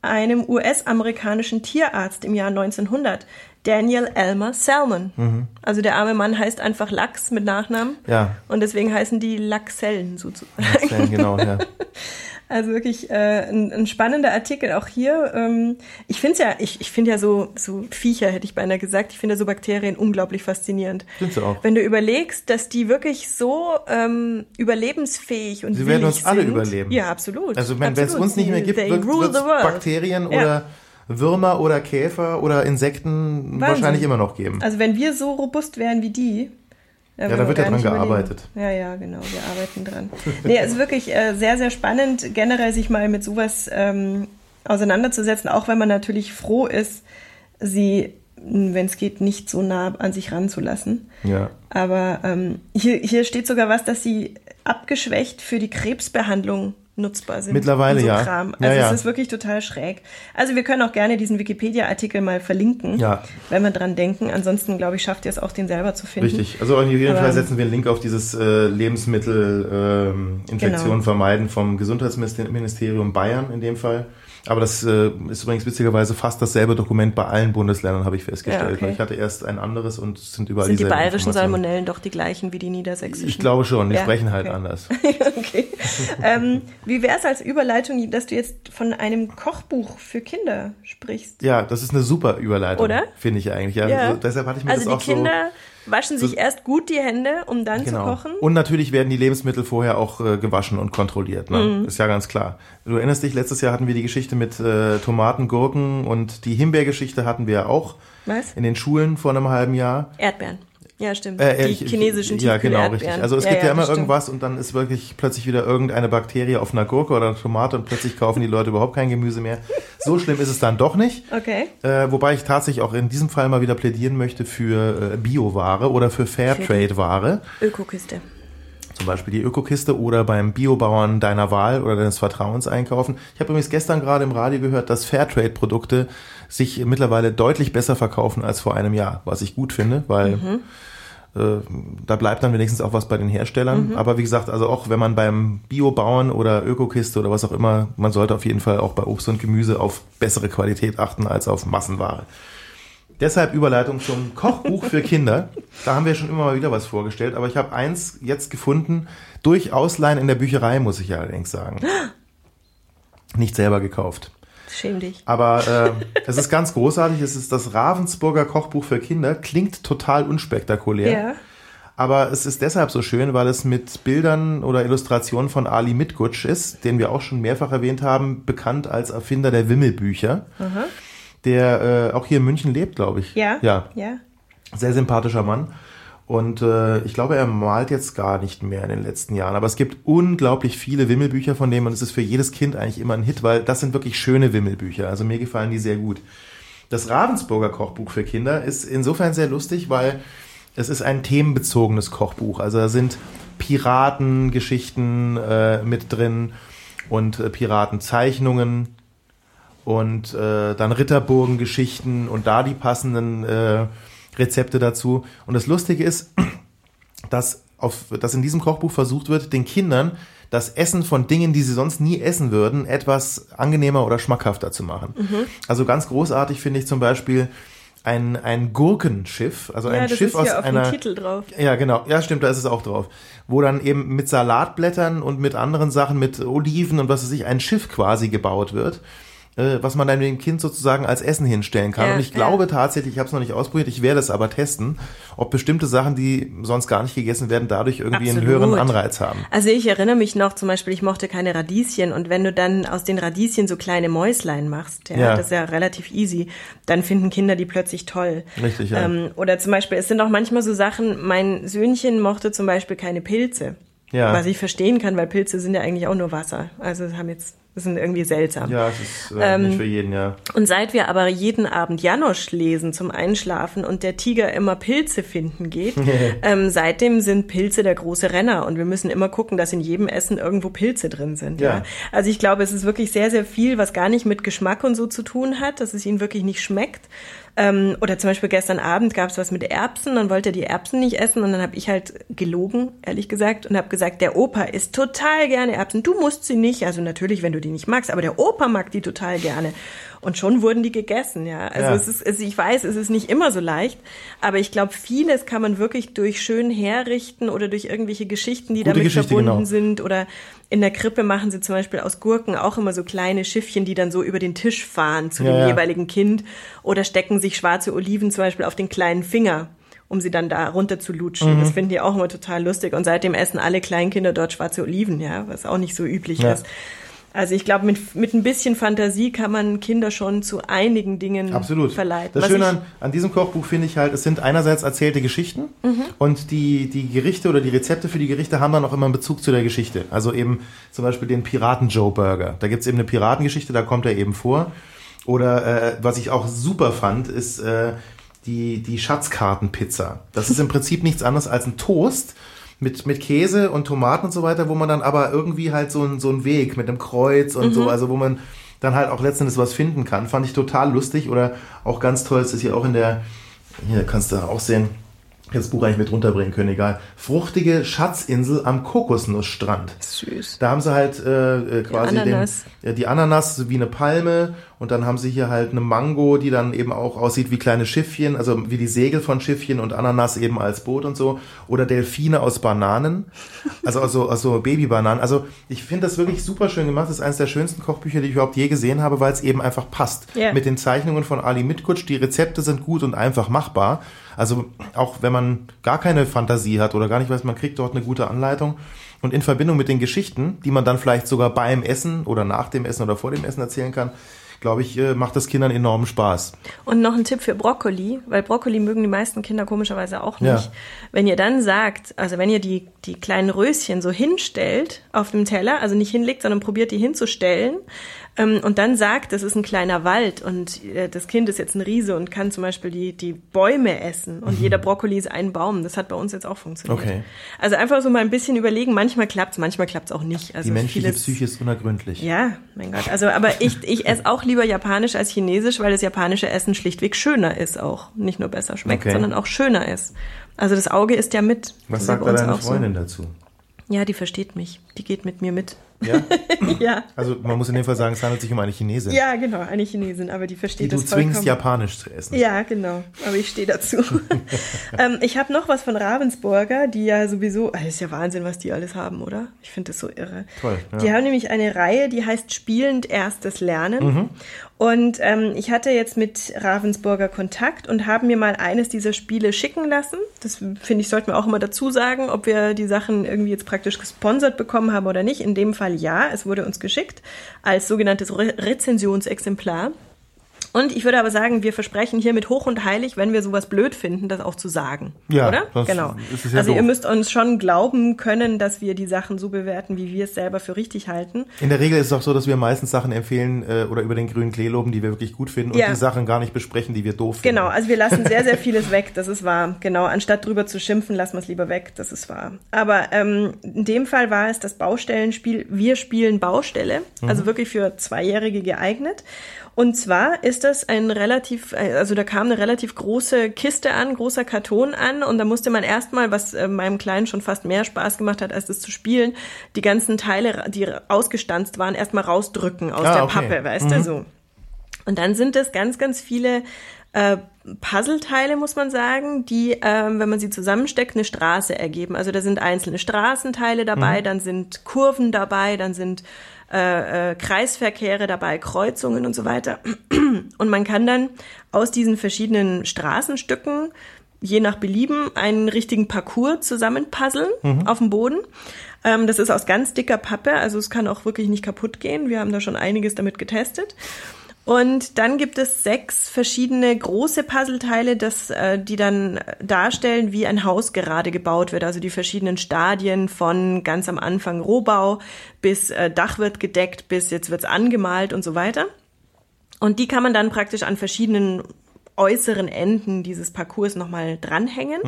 S3: einem US-amerikanischen Tierarzt im Jahr 1900, Daniel Elmer Salmon. Mhm. Also der arme Mann heißt einfach Lachs mit Nachnamen.
S2: Ja.
S3: Und deswegen heißen die Lachsellen sozusagen.
S2: Lachsellen, genau, ja. <laughs>
S3: Also wirklich äh, ein, ein spannender Artikel auch hier. Ähm, ich finde ja, ich, ich finde ja so, so Viecher, hätte ich beinahe gesagt, ich finde ja so Bakterien unglaublich faszinierend.
S2: Findest du auch.
S3: Wenn du überlegst, dass die wirklich so ähm, überlebensfähig und
S2: Sie werden uns
S3: sind.
S2: alle überleben.
S3: Ja, absolut.
S2: Also wenn es uns nicht mehr gibt, wird es Bakterien ja. oder Würmer oder Käfer oder Insekten Wahnsinn. wahrscheinlich immer noch geben.
S3: Also wenn wir so robust wären wie die,
S2: ja, da wird ja dran gearbeitet.
S3: Ja, ja, genau, wir arbeiten dran. Nee, es ist wirklich äh, sehr, sehr spannend, generell sich mal mit sowas ähm, auseinanderzusetzen, auch wenn man natürlich froh ist, sie, wenn es geht, nicht so nah an sich ranzulassen.
S2: Ja.
S3: Aber ähm, hier, hier steht sogar was, dass sie abgeschwächt für die Krebsbehandlung nutzbar sind.
S2: Mittlerweile,
S3: so
S2: ja.
S3: Kram.
S2: Also
S3: ja,
S2: ja.
S3: es ist wirklich total schräg. Also wir können auch gerne diesen Wikipedia-Artikel mal verlinken,
S2: ja.
S3: wenn wir dran denken. Ansonsten, glaube ich, schafft ihr es auch, den selber zu finden.
S2: Richtig. Also in jedem Fall setzen wir einen Link auf dieses äh, Lebensmittel ähm, Infektionen genau. vermeiden vom Gesundheitsministerium Bayern in dem Fall. Aber das äh, ist übrigens witzigerweise fast dasselbe Dokument bei allen Bundesländern, habe ich festgestellt.
S3: Ja, okay.
S2: Ich hatte erst ein anderes und es sind überall
S3: Sind die bayerischen. Salmonellen doch die gleichen wie die niedersächsischen?
S2: Ich glaube schon, die
S3: Ja,
S2: sprechen halt
S3: okay.
S2: anders. <laughs>
S3: okay. ähm, wie wäre es als Überleitung, dass du jetzt von einem Kochbuch für Kinder sprichst?
S2: Ja, das ist eine super Überleitung, finde ich eigentlich. Ja,
S3: Ja.
S2: So, deshalb hatte ich mir
S3: Also
S2: das auch so
S3: Kinder waschen sich erst gut die Hände, um dann
S2: Genau.
S3: zu kochen.
S2: Und natürlich werden die Lebensmittel vorher auch äh, gewaschen und kontrolliert. Ne?
S3: Mhm.
S2: Ist ja ganz klar. Du erinnerst dich, letztes Jahr hatten wir die Geschichte mit äh, Tomaten, Gurken und die Himbeergeschichte hatten wir ja auch
S3: Was?
S2: in den Schulen vor einem halben Jahr.
S3: Erdbeeren. Ja, stimmt.
S2: Äh,
S3: die
S2: ich-
S3: chinesischen
S2: Ja, genau, richtig. Also es gibt ja, immer
S3: das stimmt.
S2: irgendwas und dann ist wirklich plötzlich wieder irgendeine Bakterie auf einer Gurke oder einer Tomate und plötzlich kaufen die Leute überhaupt kein Gemüse mehr. So schlimm ist es dann doch nicht.
S3: Okay.
S2: Äh, wobei ich tatsächlich auch in diesem Fall mal wieder plädieren möchte für äh, Bioware oder für Fairtrade-Ware.
S3: Ökokiste.
S2: Zum Beispiel die Ökokiste oder beim Biobauern deiner Wahl oder deines Vertrauens einkaufen. Ich habe übrigens gestern gerade im Radio gehört, dass Fairtrade-Produkte sich mittlerweile deutlich besser verkaufen als vor einem Jahr, was ich gut finde, weil äh, da bleibt dann wenigstens auch was bei den Herstellern. Aber wie gesagt, also auch wenn man beim Biobauern oder Ökokiste oder was auch immer, man sollte auf jeden Fall auch bei Obst und Gemüse auf bessere Qualität achten als auf Massenware. Deshalb Überleitung zum Kochbuch für Kinder. Da haben wir schon immer mal wieder was vorgestellt, aber ich habe eins jetzt gefunden, durch Ausleihen in der Bücherei, muss ich ja allerdings sagen. <gasps> Nicht selber gekauft.
S3: Schäm dich.
S2: Aber äh, es ist ganz großartig. Es ist das Ravensburger Kochbuch für Kinder. Klingt total unspektakulär.
S3: Ja.
S2: Aber es ist deshalb so schön, weil es mit Bildern oder Illustrationen von Ali Mitgutsch ist, den wir auch schon mehrfach erwähnt haben, bekannt als Erfinder der Wimmelbücher. Der äh, auch hier in München lebt, glaube ich.
S3: Ja.
S2: Ja,
S3: Ja.
S2: sehr sympathischer Mann. Und äh, ich glaube, er malt jetzt gar nicht mehr in den letzten Jahren. Aber es gibt unglaublich viele Wimmelbücher von dem und es ist für jedes Kind eigentlich immer ein Hit, weil das sind wirklich schöne Wimmelbücher. Also mir gefallen die sehr gut. Das Ravensburger Kochbuch für Kinder ist insofern sehr lustig, weil es ist ein themenbezogenes Kochbuch. Also da sind Piratengeschichten äh, mit drin und äh, Piratenzeichnungen und äh, dann Ritterburgengeschichten und da die passenden äh, Rezepte dazu. Und das Lustige ist, <clears throat> dass, auf, dass in diesem Kochbuch versucht wird, den Kindern das Essen von Dingen, die sie sonst nie essen würden, etwas angenehmer oder schmackhafter zu machen. Also ganz großartig finde ich zum Beispiel ein, ein Gurkenschiff, also
S3: Ja,
S2: ein Schiff
S3: ist
S2: aus einer
S3: Titel drauf.
S2: ja, genau. Ja, stimmt, da ist es auch drauf. Wo dann eben mit Salatblättern und mit anderen Sachen, mit Oliven und was weiß ich, ein Schiff quasi gebaut wird, äh, was man dann dem Kind sozusagen als Essen hinstellen kann.
S3: Ja,
S2: und ich
S3: ja.
S2: glaube tatsächlich, ich habe es noch nicht ausprobiert, ich werde es aber testen, ob bestimmte Sachen, die sonst gar nicht gegessen werden, dadurch irgendwie einen
S3: Absolut.
S2: höheren Anreiz haben.
S3: Also ich erinnere mich noch zum Beispiel, ich mochte keine Radieschen und wenn du dann aus den Radieschen so kleine Mäuslein machst, ja,
S2: Ja.
S3: das ist ja relativ easy, dann finden Kinder die plötzlich toll.
S2: Richtig, ja.
S3: Ähm, oder zum Beispiel, es sind auch manchmal so Sachen, mein Söhnchen mochte zum Beispiel keine Pilze.
S2: Ja.
S3: Was ich verstehen kann, weil Pilze sind ja eigentlich auch nur Wasser. Also haben jetzt, das sind irgendwie seltsam.
S2: Ja, es ist äh,
S3: Ähm,
S2: nicht für jeden, ja.
S3: Und seit wir aber jeden Abend Janosch lesen zum Einschlafen und der Tiger immer Pilze finden geht, <laughs> ähm, seitdem sind Pilze der große Renner und wir müssen immer gucken, dass in jedem Essen irgendwo Pilze drin sind. Ja.
S2: Ja.
S3: Also ich glaube, es ist wirklich sehr, sehr viel, was gar nicht mit Geschmack und so zu tun hat, dass es ihnen wirklich nicht schmeckt. Ähm, oder zum Beispiel gestern Abend gab es was mit Erbsen, dann wollte er die Erbsen nicht essen und dann habe ich halt gelogen, ehrlich gesagt, und habe gesagt, der Opa isst total gerne Erbsen. Du musst sie nicht, also natürlich, wenn du die nicht magst, aber der Opa mag die total gerne. Und schon wurden die gegessen, ja. Also
S2: Ja.
S3: es ist, also ich weiß, es ist nicht immer so leicht, aber ich glaube, vieles kann man wirklich durch schön herrichten oder durch irgendwelche Geschichten, die
S2: Gute
S3: damit
S2: Geschichte,
S3: verbunden
S2: genau.
S3: sind. Oder in der Krippe machen sie zum Beispiel aus Gurken auch immer so kleine Schiffchen, die dann so über den Tisch fahren zu
S2: Ja,
S3: dem
S2: ja.
S3: jeweiligen Kind. Oder stecken sich schwarze Oliven zum Beispiel auf den kleinen Finger um sie dann da runter zu lutschen.
S2: Mhm.
S3: Das finden die auch immer total lustig. Und seitdem essen alle Kleinkinder dort schwarze Oliven, ja, was auch nicht so üblich
S2: Ja.
S3: ist. Also ich glaube, mit, mit ein bisschen Fantasie kann man Kinder schon zu einigen Dingen
S2: Absolut.
S3: verleiten.
S2: Das
S3: Was
S2: Schöne an, an diesem Kochbuch finde ich halt, es sind einerseits erzählte Geschichten
S3: Mhm.
S2: und die, die Gerichte oder die Rezepte für die Gerichte haben dann auch immer einen Bezug zu der Geschichte. Also eben zum Beispiel den Piraten-Joe-Burger. Da gibt's eben eine Piratengeschichte, da kommt er eben vor. Oder äh, was ich auch super fand, ist äh, die, die Schatzkartenpizza. Das ist im Prinzip nichts anderes als ein Toast mit, mit Käse und Tomaten und so weiter, wo man dann aber irgendwie halt so, ein, so einen Weg mit einem Kreuz und so, also wo man dann halt auch letztendlich was finden kann. Fand ich total lustig oder auch ganz toll, ist hier auch in der, hier kannst du auch sehen, das Buch eigentlich mit runterbringen können, egal. Fruchtige Schatzinsel am Kokosnussstrand.
S3: Süß.
S2: Da haben sie halt äh, äh, quasi
S3: Die Ananas.
S2: Den, ja, die Ananas wie eine Palme und dann haben sie hier halt eine Mango, die dann eben auch aussieht wie kleine Schiffchen, also wie die Segel von Schiffchen und Ananas eben als Boot und so. Oder Delfine aus Bananen, also also, also Babybananen. Also ich finde das wirklich super schön gemacht. Das ist eines der schönsten Kochbücher, die ich überhaupt je gesehen habe, weil es eben einfach passt.
S3: Ja.
S2: Mit den Zeichnungen von Ali Mitkutsch. Die Rezepte sind gut und einfach machbar. Also auch wenn man gar keine Fantasie hat oder gar nicht weiß, man kriegt dort eine gute Anleitung. Und in Verbindung mit den Geschichten, die man dann vielleicht sogar beim Essen oder nach dem Essen oder vor dem Essen erzählen kann, glaube ich, äh, macht das Kindern enormen Spaß.
S3: Und noch ein Tipp für Brokkoli, weil Brokkoli mögen die meisten Kinder komischerweise auch nicht.
S2: Ja.
S3: Wenn ihr dann sagt, also wenn ihr die, die kleinen Röschen so hinstellt auf dem Teller, also nicht hinlegt, sondern probiert die hinzustellen und dann sagt, das ist ein kleiner Wald und äh, das Kind ist jetzt ein Riese und kann zum Beispiel die, die Bäume essen und jeder Brokkoli ist ein Baum. Das hat bei uns jetzt auch funktioniert.
S2: Mhm. Okay.
S3: Also einfach so mal ein bisschen überlegen, manchmal klappt's, manchmal klappt's auch nicht. Also
S2: Die menschliche
S3: vieles-
S2: Psyche ist unergründlich.
S3: ja, mein Gott. Also, aber ich, ich esse auch lieber japanisch als chinesisch, weil das japanische Essen schlichtweg schöner ist auch. Nicht nur besser schmeckt,
S2: Okay.
S3: sondern auch schöner ist. Also das Auge ist ja mit.
S2: Was
S3: ist
S2: sagt da deine
S3: auch so.
S2: Freundin dazu?
S3: Ja, die versteht mich. Die geht mit mir mit.
S2: Ja? <laughs>
S3: ja.
S2: Also man muss in dem Fall sagen, es handelt sich um eine Chinesin,
S3: Ja, genau, eine Chinesin, aber die versteht
S2: die du
S3: das
S2: zwingst,
S3: vollkommen.
S2: japanisch zu essen.
S3: Ja, genau. Aber ich stehe dazu. <laughs> ähm, ich habe noch was von Ravensburger, die ja sowieso, ah, das ist ja Wahnsinn, was die alles haben, oder? Ich finde das so irre.
S2: Toll, ja.
S3: Die haben nämlich eine Reihe, die heißt Spielend erstes Lernen.
S2: Mhm.
S3: Und ähm, ich hatte jetzt mit Ravensburger Kontakt und haben mir mal eines dieser Spiele schicken lassen. Das finde ich, sollten wir auch immer dazu sagen, ob wir die Sachen irgendwie jetzt praktisch gesponsert bekommen haben oder nicht. In dem Fall ja, es wurde uns geschickt als sogenanntes Re Rezensionsexemplar. Und ich würde aber sagen, wir versprechen hiermit hoch und heilig, wenn wir sowas blöd finden, das auch zu sagen.
S2: Ja,
S3: oder?
S2: sonst
S3: Genau.
S2: ist es ja
S3: also ihr
S2: doof.
S3: müsst uns schon glauben können, dass wir die Sachen so bewerten, wie wir es selber für richtig halten.
S2: In der Regel ist es auch so, dass wir meistens Sachen empfehlen äh, oder über den grünen Klee loben, die wir wirklich gut finden und
S3: Ja.
S2: die Sachen gar nicht besprechen, die wir doof finden.
S3: Genau, also wir lassen sehr, sehr <laughs> vieles weg, das ist wahr. Genau, anstatt drüber zu schimpfen, lassen wir es lieber weg, das ist wahr. Aber ähm, in dem Fall war es das Baustellenspiel Wir spielen Baustelle, also wirklich für Zweijährige geeignet. Und zwar ist das ein relativ, also da kam eine relativ große Kiste an, großer Karton an und da musste man erstmal, was äh, meinem Kleinen schon fast mehr Spaß gemacht hat, als das zu spielen, die ganzen Teile, die ausgestanzt waren, erstmal rausdrücken aus
S2: Ah,
S3: der
S2: okay.
S3: Pappe, weißt du, so. Und dann sind es ganz, ganz viele äh, Puzzleteile, muss man sagen, die, ähm, wenn man sie zusammensteckt, eine Straße ergeben. Also da sind einzelne Straßenteile dabei, dann sind Kurven dabei, dann sind äh, äh, Kreisverkehre dabei, Kreuzungen und so weiter. <clears throat> Und man kann dann aus diesen verschiedenen Straßenstücken je nach Belieben einen richtigen Parcours zusammenpuzzeln auf dem Boden. Ähm, das ist aus ganz dicker Pappe, also es kann auch wirklich nicht kaputt gehen. Wir haben da schon einiges damit getestet. Und dann gibt es sechs verschiedene große Puzzleteile, das, äh, die dann darstellen, wie ein Haus gerade gebaut wird. Also die verschiedenen Stadien von ganz am Anfang Rohbau bis äh, Dach wird gedeckt, bis jetzt wird's angemalt und so weiter. Und die kann man dann praktisch an verschiedenen äußeren Enden dieses Parcours nochmal dranhängen.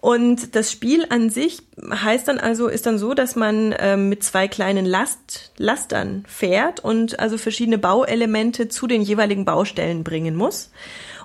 S3: Und das Spiel an sich heißt dann also, ist dann so, dass man ähm, mit zwei kleinen Last, Lastern fährt und also verschiedene Bauelemente zu den jeweiligen Baustellen bringen muss.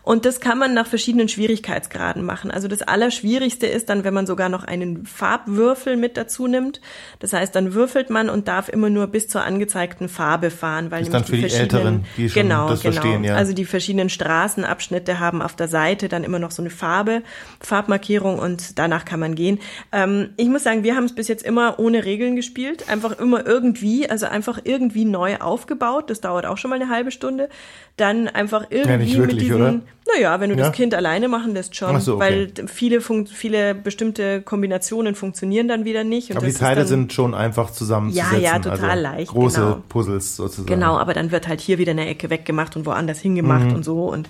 S3: Und das kann man nach verschiedenen Schwierigkeitsgraden machen. Also das Allerschwierigste ist dann, wenn man sogar noch einen Farbwürfel mit dazu nimmt. Das heißt, dann würfelt man und darf immer nur bis zur angezeigten Farbe fahren, weil
S2: Ist
S3: nämlich
S2: dann für die
S3: verschiedenen-
S2: Älteren, die schon
S3: genau,
S2: das
S3: genau.
S2: verstehen, ja.
S3: Also die verschiedenen Straßenabschnitte haben auf der Seite dann immer noch so eine Farbe, Farbmarkierung und danach kann man gehen. Ähm, ich muss sagen, wir haben es bis jetzt immer ohne Regeln gespielt, einfach immer irgendwie, also einfach irgendwie neu aufgebaut. Das dauert auch schon mal eine halbe Stunde. Dann einfach irgendwie
S2: nicht
S3: mit
S2: wirklich,
S3: diesen,
S2: oder?
S3: Naja, wenn du
S2: Ja?
S3: das Kind alleine machen lässt schon,
S2: Ach so, okay.
S3: weil viele viele bestimmte Kombinationen funktionieren dann wieder nicht.
S2: Aber die
S3: das
S2: Teile sind schon einfach zusammenzusetzen.
S3: Ja, ja, total
S2: also
S3: leicht,
S2: Große
S3: genau.
S2: Puzzles sozusagen.
S3: Genau, aber dann wird halt hier wieder eine Ecke weggemacht und woanders hingemacht und so und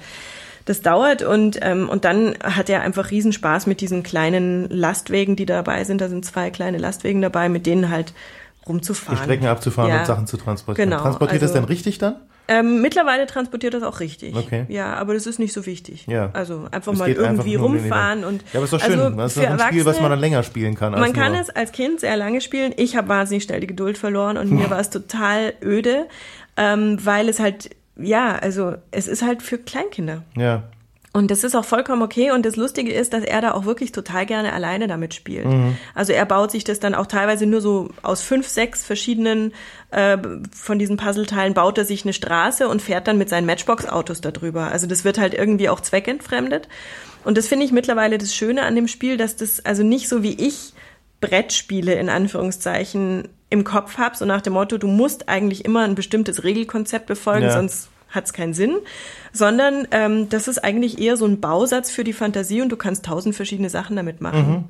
S3: das dauert und ähm, und dann hat er einfach Riesenspaß mit diesen kleinen Lastwegen, die dabei sind. Da sind zwei kleine Lastwegen dabei, mit denen halt
S2: Die
S3: rumzufahren.
S2: Strecken abzufahren
S3: Ja.
S2: und Sachen zu transportieren.
S3: Genau,
S2: Transportiert das
S3: also-
S2: denn richtig dann?
S3: Ähm, mittlerweile transportiert das auch richtig.
S2: Okay.
S3: Ja, aber das ist nicht so wichtig.
S2: Ja.
S3: Also einfach
S2: Es
S3: mal
S2: einfach
S3: irgendwie
S2: den
S3: rumfahren und
S2: Ja, aber ist doch schön.
S3: Also
S2: das ist doch ein Spiel, was man dann länger spielen kann.
S3: Man kann es als Kind sehr lange spielen. Ich habe wahnsinnig schnell die Geduld verloren und <laughs> mir war es total öde, ähm, weil es halt, ja, also es ist halt für Kleinkinder.
S2: Ja.
S3: Und das ist auch vollkommen okay. Und das Lustige ist, dass er da auch wirklich total gerne alleine damit spielt. Mhm. Also er baut sich das dann auch teilweise nur so aus fünf, sechs verschiedenen äh, von diesen Puzzleteilen baut er sich eine Straße und fährt dann mit seinen Matchbox-Autos darüber. Also das wird halt irgendwie auch zweckentfremdet. Und das finde ich mittlerweile das Schöne an dem Spiel, dass das also nicht so wie ich Brettspiele in Anführungszeichen im Kopf habe, so nach dem Motto, du musst eigentlich immer ein bestimmtes Regelkonzept befolgen, ja. sonst hat es keinen Sinn, sondern ähm, das ist eigentlich eher so ein Bausatz für die Fantasie und du kannst tausend verschiedene Sachen damit machen. Mhm.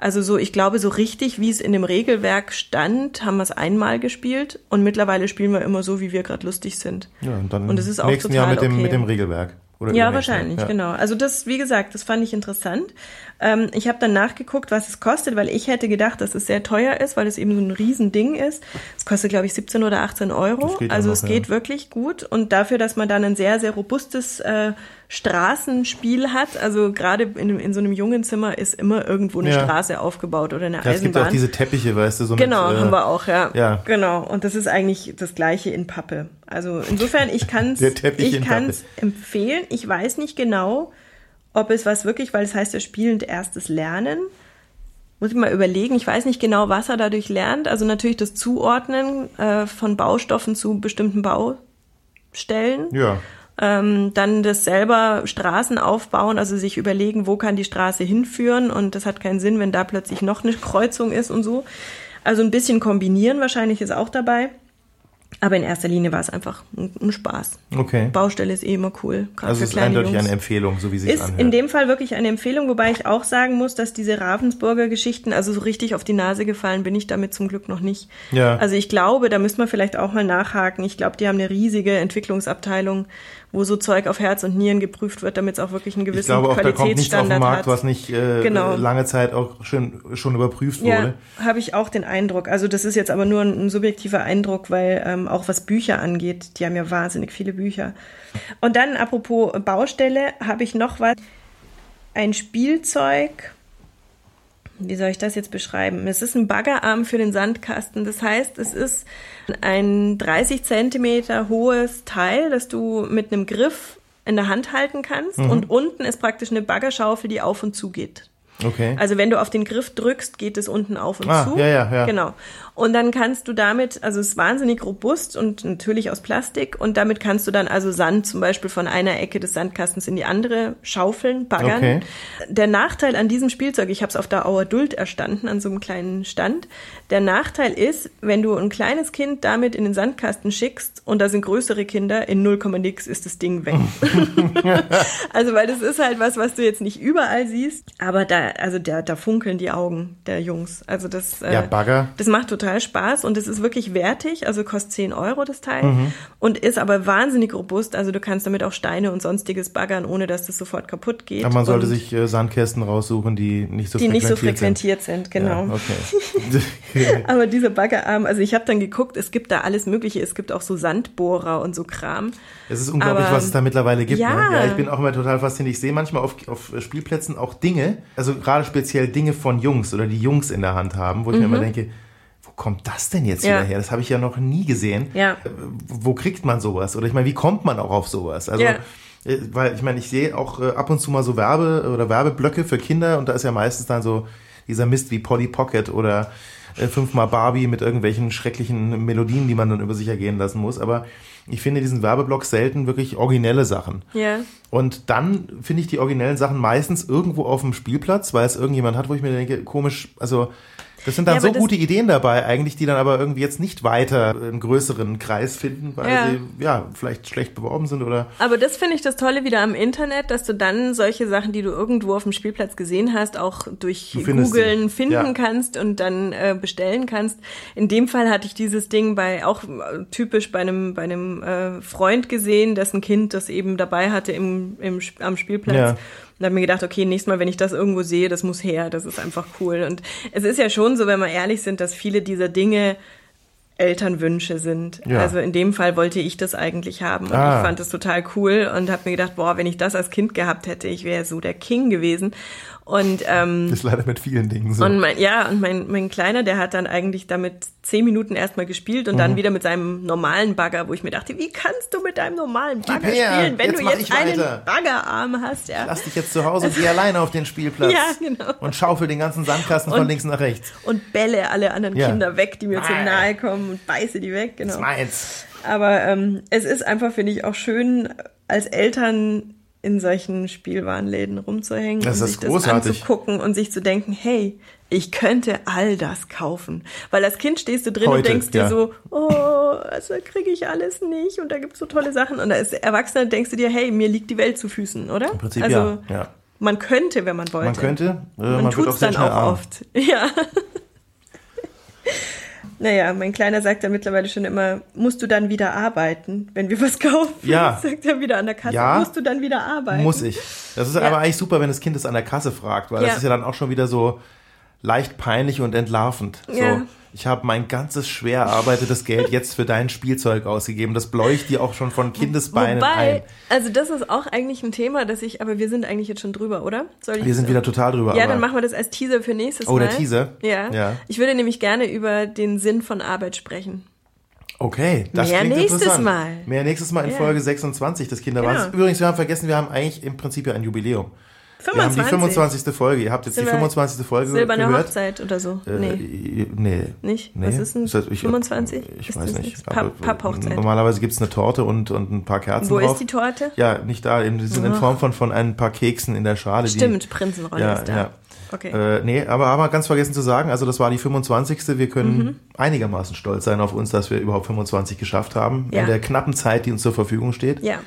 S3: Also so, ich glaube, so richtig, wie es in dem Regelwerk stand, haben wir es einmal gespielt und mittlerweile spielen wir immer so, wie wir gerade lustig sind.
S2: Ja, und dann und das ist auch nächsten total Jahr mit dem, okay. mit dem Regelwerk.
S3: Oder ja, wahrscheinlich, ja. genau. Also das, wie gesagt, das fand ich interessant. Ähm, ich habe dann nachgeguckt, was es kostet, weil ich hätte gedacht, dass es sehr teuer ist, weil es eben so ein Riesending ist. Es kostet, glaube ich, 17 oder 18 Euro. Also noch, es geht ja. wirklich gut. Und dafür, dass man dann ein sehr, sehr robustes äh, Straßenspiel hat, also gerade in, in so einem jungen Zimmer ist immer irgendwo eine ja. Straße aufgebaut oder eine ja, Eisenbahn. Es gibt
S2: auch diese Teppiche, weißt du, so
S3: Genau,
S2: mit,
S3: äh, haben wir auch, ja. ja. Genau. Und das ist eigentlich das gleiche in Pappe. Also insofern, ich kann es <laughs> ich kann's empfehlen. Ich weiß nicht genau, ob es was wirklich, weil es heißt ja spielend erstes Lernen. Muss ich mal überlegen. Ich weiß nicht genau, was er dadurch lernt. Also natürlich das Zuordnen äh, von Baustoffen zu bestimmten Baustellen.
S2: Ja.
S3: Ähm, dann das selber Straßen aufbauen, also sich überlegen, wo kann die Straße hinführen und das hat keinen Sinn, wenn da plötzlich noch eine Kreuzung ist und so. Also ein bisschen kombinieren wahrscheinlich ist auch dabei. Aber in erster Linie war es einfach ein, ein Spaß.
S2: Okay.
S3: Baustelle ist eh immer cool.
S2: Also es ist eindeutig Jungs. eine Empfehlung, so wie sie es anhört.
S3: Ist in dem Fall wirklich eine Empfehlung, wobei ich auch sagen muss, dass diese Ravensburger Geschichten, also so richtig auf die Nase gefallen bin ich damit zum Glück noch nicht.
S2: Ja.
S3: Also ich glaube, da müsste man vielleicht auch mal nachhaken. Ich glaube, die haben eine riesige Entwicklungsabteilung wo so Zeug auf Herz und Nieren geprüft wird, damit es auch wirklich einen gewissen ich glaube auch, Qualitätsstandard da kommt Markt, hat.
S2: was nicht äh, genau. lange Zeit auch schon, schon überprüft wurde.
S3: Ja, habe ich auch den Eindruck. Also das ist jetzt aber nur ein, ein subjektiver Eindruck, weil ähm, auch was Bücher angeht, die haben ja wahnsinnig viele Bücher. Und dann apropos Baustelle, habe ich noch was. Ein Spielzeug, wie soll ich das jetzt beschreiben? Es ist ein Baggerarm für den Sandkasten. Das heißt, es ist ein 30 Zentimeter hohes Teil, das du mit einem Griff in der Hand halten kannst. Mhm. Und unten ist praktisch eine Baggerschaufel, die auf und zu geht.
S2: Okay.
S3: Also wenn du auf den Griff drückst, geht es unten auf und
S2: ah,
S3: zu.
S2: Ja, ja, ja.
S3: Genau. Und dann kannst du damit, also es ist wahnsinnig robust und natürlich aus Plastik und damit kannst du dann also Sand zum Beispiel von einer Ecke des Sandkastens in die andere schaufeln, baggern. Okay. Der Nachteil an diesem Spielzeug, ich habe es auf der Auer Duld erstanden, an so einem kleinen Stand, der Nachteil ist, wenn du ein kleines Kind damit in den Sandkasten schickst und da sind größere Kinder, in 0, nix ist das Ding weg. <laughs> also weil das ist halt was, was du jetzt nicht überall siehst, aber da, also da, da funkeln die Augen der Jungs. Also das,
S2: äh, ja, Bagger.
S3: das macht total total Spaß und es ist wirklich wertig, also kostet 10 Euro das Teil mhm. und ist aber wahnsinnig robust, also du kannst damit auch Steine und sonstiges baggern, ohne dass das sofort kaputt geht.
S2: Aber man sollte sich äh, Sandkästen raussuchen, die nicht so
S3: die frequentiert nicht so frequentiert sind, sind genau.
S2: Ja, okay. <laughs> <laughs>
S3: aber dieser Baggerarm, also ich habe dann geguckt, es gibt da alles mögliche, es gibt auch so Sandbohrer und so Kram.
S2: Es ist unglaublich, aber, was es da mittlerweile gibt. Ja. Ne? ja, ich bin auch immer total fasziniert. Ich sehe manchmal auf, auf Spielplätzen auch Dinge, also gerade speziell Dinge von Jungs oder die Jungs in der Hand haben, wo ich mhm. mir immer denke, kommt das denn jetzt ja. wieder her? Das habe ich ja noch nie gesehen.
S3: Ja.
S2: Äh, wo kriegt man sowas? Oder ich meine, wie kommt man auch auf sowas? Also, ja. Äh, weil ich meine, ich sehe auch äh, ab und zu mal so Werbe- oder Werbeblöcke für Kinder und da ist ja meistens dann so dieser Mist wie Polly Pocket oder fünfmal Barbie mit irgendwelchen schrecklichen Melodien, die man dann über sich ergehen lassen muss. Aber ich finde diesen Werbeblock selten wirklich originelle Sachen.
S3: Ja.
S2: Und dann finde ich die originellen Sachen meistens irgendwo auf dem Spielplatz, weil es irgendjemand hat, wo ich mir denke, komisch, also das sind dann ja, so gute Ideen dabei eigentlich, die dann aber irgendwie jetzt nicht weiter einen größeren Kreis finden, weil ja. sie ja vielleicht schlecht beworben sind oder.
S3: Aber das finde ich das Tolle wieder am Internet, dass du dann solche Sachen, die du irgendwo auf dem Spielplatz gesehen hast, auch durch Googeln finden ja. kannst und dann äh, bestellen kannst. In dem Fall hatte ich dieses Ding bei auch äh, typisch bei einem bei einem äh, Freund gesehen, dessen Kind das eben dabei hatte im, im am Spielplatz. Und habe mir gedacht, okay, nächstes Mal, wenn ich das irgendwo sehe, das muss her, das ist einfach cool. Und es ist ja schon so, wenn wir ehrlich sind, dass viele dieser Dinge Elternwünsche sind. Ja. Also in dem Fall wollte ich das eigentlich haben und ah. ich fand das total cool und habe mir gedacht, boah, wenn ich das als Kind gehabt hätte, ich wäre so der King gewesen. Und ähm,
S2: Das ist leider mit vielen Dingen so.
S3: und mein, ja, und mein, mein Kleiner, der hat dann eigentlich damit zehn Minuten erstmal gespielt und
S2: Mhm.
S3: dann wieder mit seinem normalen Bagger, wo ich mir dachte, wie kannst du mit deinem normalen Bagger
S2: her,
S3: spielen, wenn
S2: jetzt
S3: du jetzt einen. Baggerarm hast, ja.
S2: Lass dich jetzt zu Hause und geh <laughs> alleine auf den Spielplatz.
S3: Ja, genau.
S2: Und schaufel den ganzen Sandkasten von
S3: Und-
S2: links nach rechts.
S3: Und bälle alle anderen
S2: Ja.
S3: Kinder weg, die mir zu nahe kommen und beiße die weg,
S2: Das ist
S3: genau.
S2: meins.
S3: Aber ähm, es ist einfach, finde ich, auch schön, als Eltern in solchen Spielwarenläden rumzuhängen
S2: Das
S3: und sich das
S2: großartig.
S3: anzugucken und sich zu denken, hey, ich könnte all das kaufen. Weil als Kind stehst du drin
S2: Heute,
S3: und denkst dir
S2: ja.
S3: so, oh, also kriege ich alles nicht und da gibt's so tolle Sachen. Und als Erwachsener denkst du dir, hey, mir liegt die Welt zu Füßen, oder?
S2: Im Prinzip
S3: also,
S2: ja. ja.
S3: Man könnte, wenn man wollte.
S2: Man könnte, äh,
S3: Man,
S2: man,
S3: tut's
S2: sehr
S3: dann auch oft. <laughs> Ja. Naja, mein Kleiner sagt ja mittlerweile schon immer, musst du dann wieder arbeiten, wenn wir was kaufen?
S2: Ja. <laughs>
S3: Sagt er wieder an der Kasse,
S2: Ja.
S3: musst du dann wieder arbeiten?
S2: Muss ich. Das ist aber eigentlich super, wenn das Kind es an der Kasse fragt, weil
S3: Ja.
S2: das ist ja dann auch schon wieder so leicht peinlich und entlarvend.
S3: Ja.
S2: Ich habe mein ganzes schwer erarbeitetes Geld jetzt für dein Spielzeug ausgegeben. Das bläucht dir auch schon von Kindesbeinen
S3: Wobei,
S2: ein.
S3: also das ist auch eigentlich ein Thema, das ich, aber wir sind eigentlich jetzt schon drüber, oder? Soll ich
S2: Wir sind wieder total drüber.
S3: Ja, dann machen wir das als Teaser für nächstes
S2: Oh,
S3: Mal.
S2: der Teaser?
S3: Ja.
S2: Ja.
S3: Ich würde nämlich gerne über den Sinn von Arbeit sprechen.
S2: Okay, das
S3: Mehr
S2: klingt
S3: nächstes. Mal.
S2: Mehr nächstes Mal in
S3: Ja.
S2: Folge 26 des Kinderwahns.
S3: Genau.
S2: Übrigens, wir haben vergessen, wir haben eigentlich im Prinzip ja ein Jubiläum.
S3: 25.
S2: Wir haben die 25. Folge. Ihr habt jetzt
S3: Sind
S2: die
S3: wir
S2: 25. Folge
S3: Silberne
S2: gehört.
S3: Hochzeit oder so.
S2: Äh,
S3: nee.
S2: nee.
S3: Nicht?
S2: Nee.
S3: Was ist denn?
S2: Das- ich-
S3: 25?
S2: Ich
S3: Ist
S2: weiß nicht.
S3: nicht? Papp- Papphochzeit.
S2: Normalerweise gibt's eine Torte und, und ein paar Kerzen
S3: Wo
S2: drauf.
S3: ist die Torte?
S2: Ja, nicht da. Die sind in Form von, von ein paar Keksen in der Schale.
S3: Stimmt, Prinzenrolle
S2: Ja,
S3: ist da.
S2: ja.
S3: Okay.
S2: Die, äh, nee, aber haben wir ganz vergessen zu sagen, also das war die 25. Wir können
S3: Mhm.
S2: einigermaßen stolz sein auf uns, dass wir überhaupt 25 geschafft haben.
S3: Ja.
S2: In der knappen Zeit, die uns zur Verfügung steht.
S3: ja.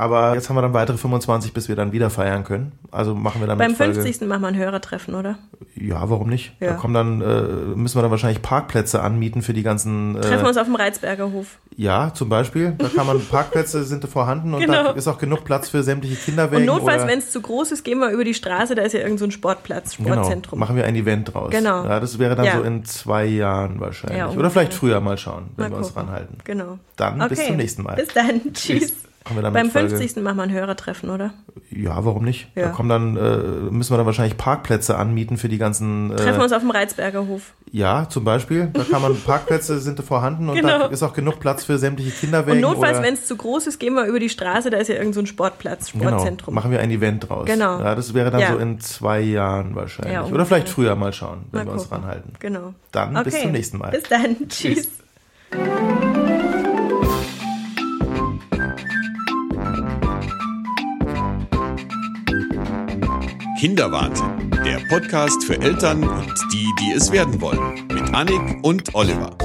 S2: Aber jetzt haben wir dann weitere 25, bis wir dann wieder feiern können. Also machen wir dann
S3: Beim
S2: mit Folge,
S3: 50. machen wir ein Hörertreffen, oder?
S2: Ja, warum nicht?
S3: Ja.
S2: Da kommen dann, äh, müssen wir dann wahrscheinlich Parkplätze anmieten für die ganzen. Äh,
S3: Treffen wir uns auf dem Reizberger Hof.
S2: Ja, zum Beispiel. Da kann man <laughs> Parkplätze sind vorhanden und da
S3: Genau.
S2: ist auch genug Platz für sämtliche Kinderwägen.
S3: Und notfalls, wenn es zu groß ist, gehen wir über die Straße, da ist ja irgend so ein Sportplatz,
S2: genau,
S3: Sportzentrum.
S2: machen wir ein Event draus.
S3: Genau.
S2: Ja, das wäre dann
S3: Ja.
S2: so in zwei Jahren wahrscheinlich.
S3: Ja,
S2: Oder vielleicht früher mal schauen, wenn
S3: Mal
S2: wir uns ranhalten.
S3: Genau.
S2: Dann bis zum nächsten Mal.
S3: Bis dann. Tschüss.
S2: Dann
S3: Beim
S2: mit Folge-
S3: 50. machen wir ein Hörertreffen, oder?
S2: Ja, warum nicht? Da
S3: Ja.
S2: kommen dann, äh, müssen wir dann wahrscheinlich Parkplätze anmieten für die ganzen. Äh,
S3: Treffen wir uns auf dem Reizberger Hof.
S2: Ja, zum Beispiel. Da kann man <laughs> Parkplätze sind vorhanden und
S3: Genau.
S2: da ist auch genug Platz für sämtliche Kinderwägen.
S3: Und notfalls, wenn es zu groß ist, gehen wir über die Straße, da ist ja irgend so ein Sportplatz,
S2: Genau,
S3: Sportzentrum.
S2: machen wir ein Event draus.
S3: Genau.
S2: Ja, das wäre dann
S3: Ja.
S2: so in zwei Jahren wahrscheinlich.
S3: Ja,
S2: Oder vielleicht früher mal schauen, wenn
S3: Mal
S2: wir uns
S3: gucken.
S2: ranhalten.
S3: Genau.
S2: Dann bis zum nächsten Mal.
S3: Bis dann. Tschüss.
S1: Kinderwahnsinn, der Podcast für Eltern und die, die es werden wollen. Mit Annik und Oliver.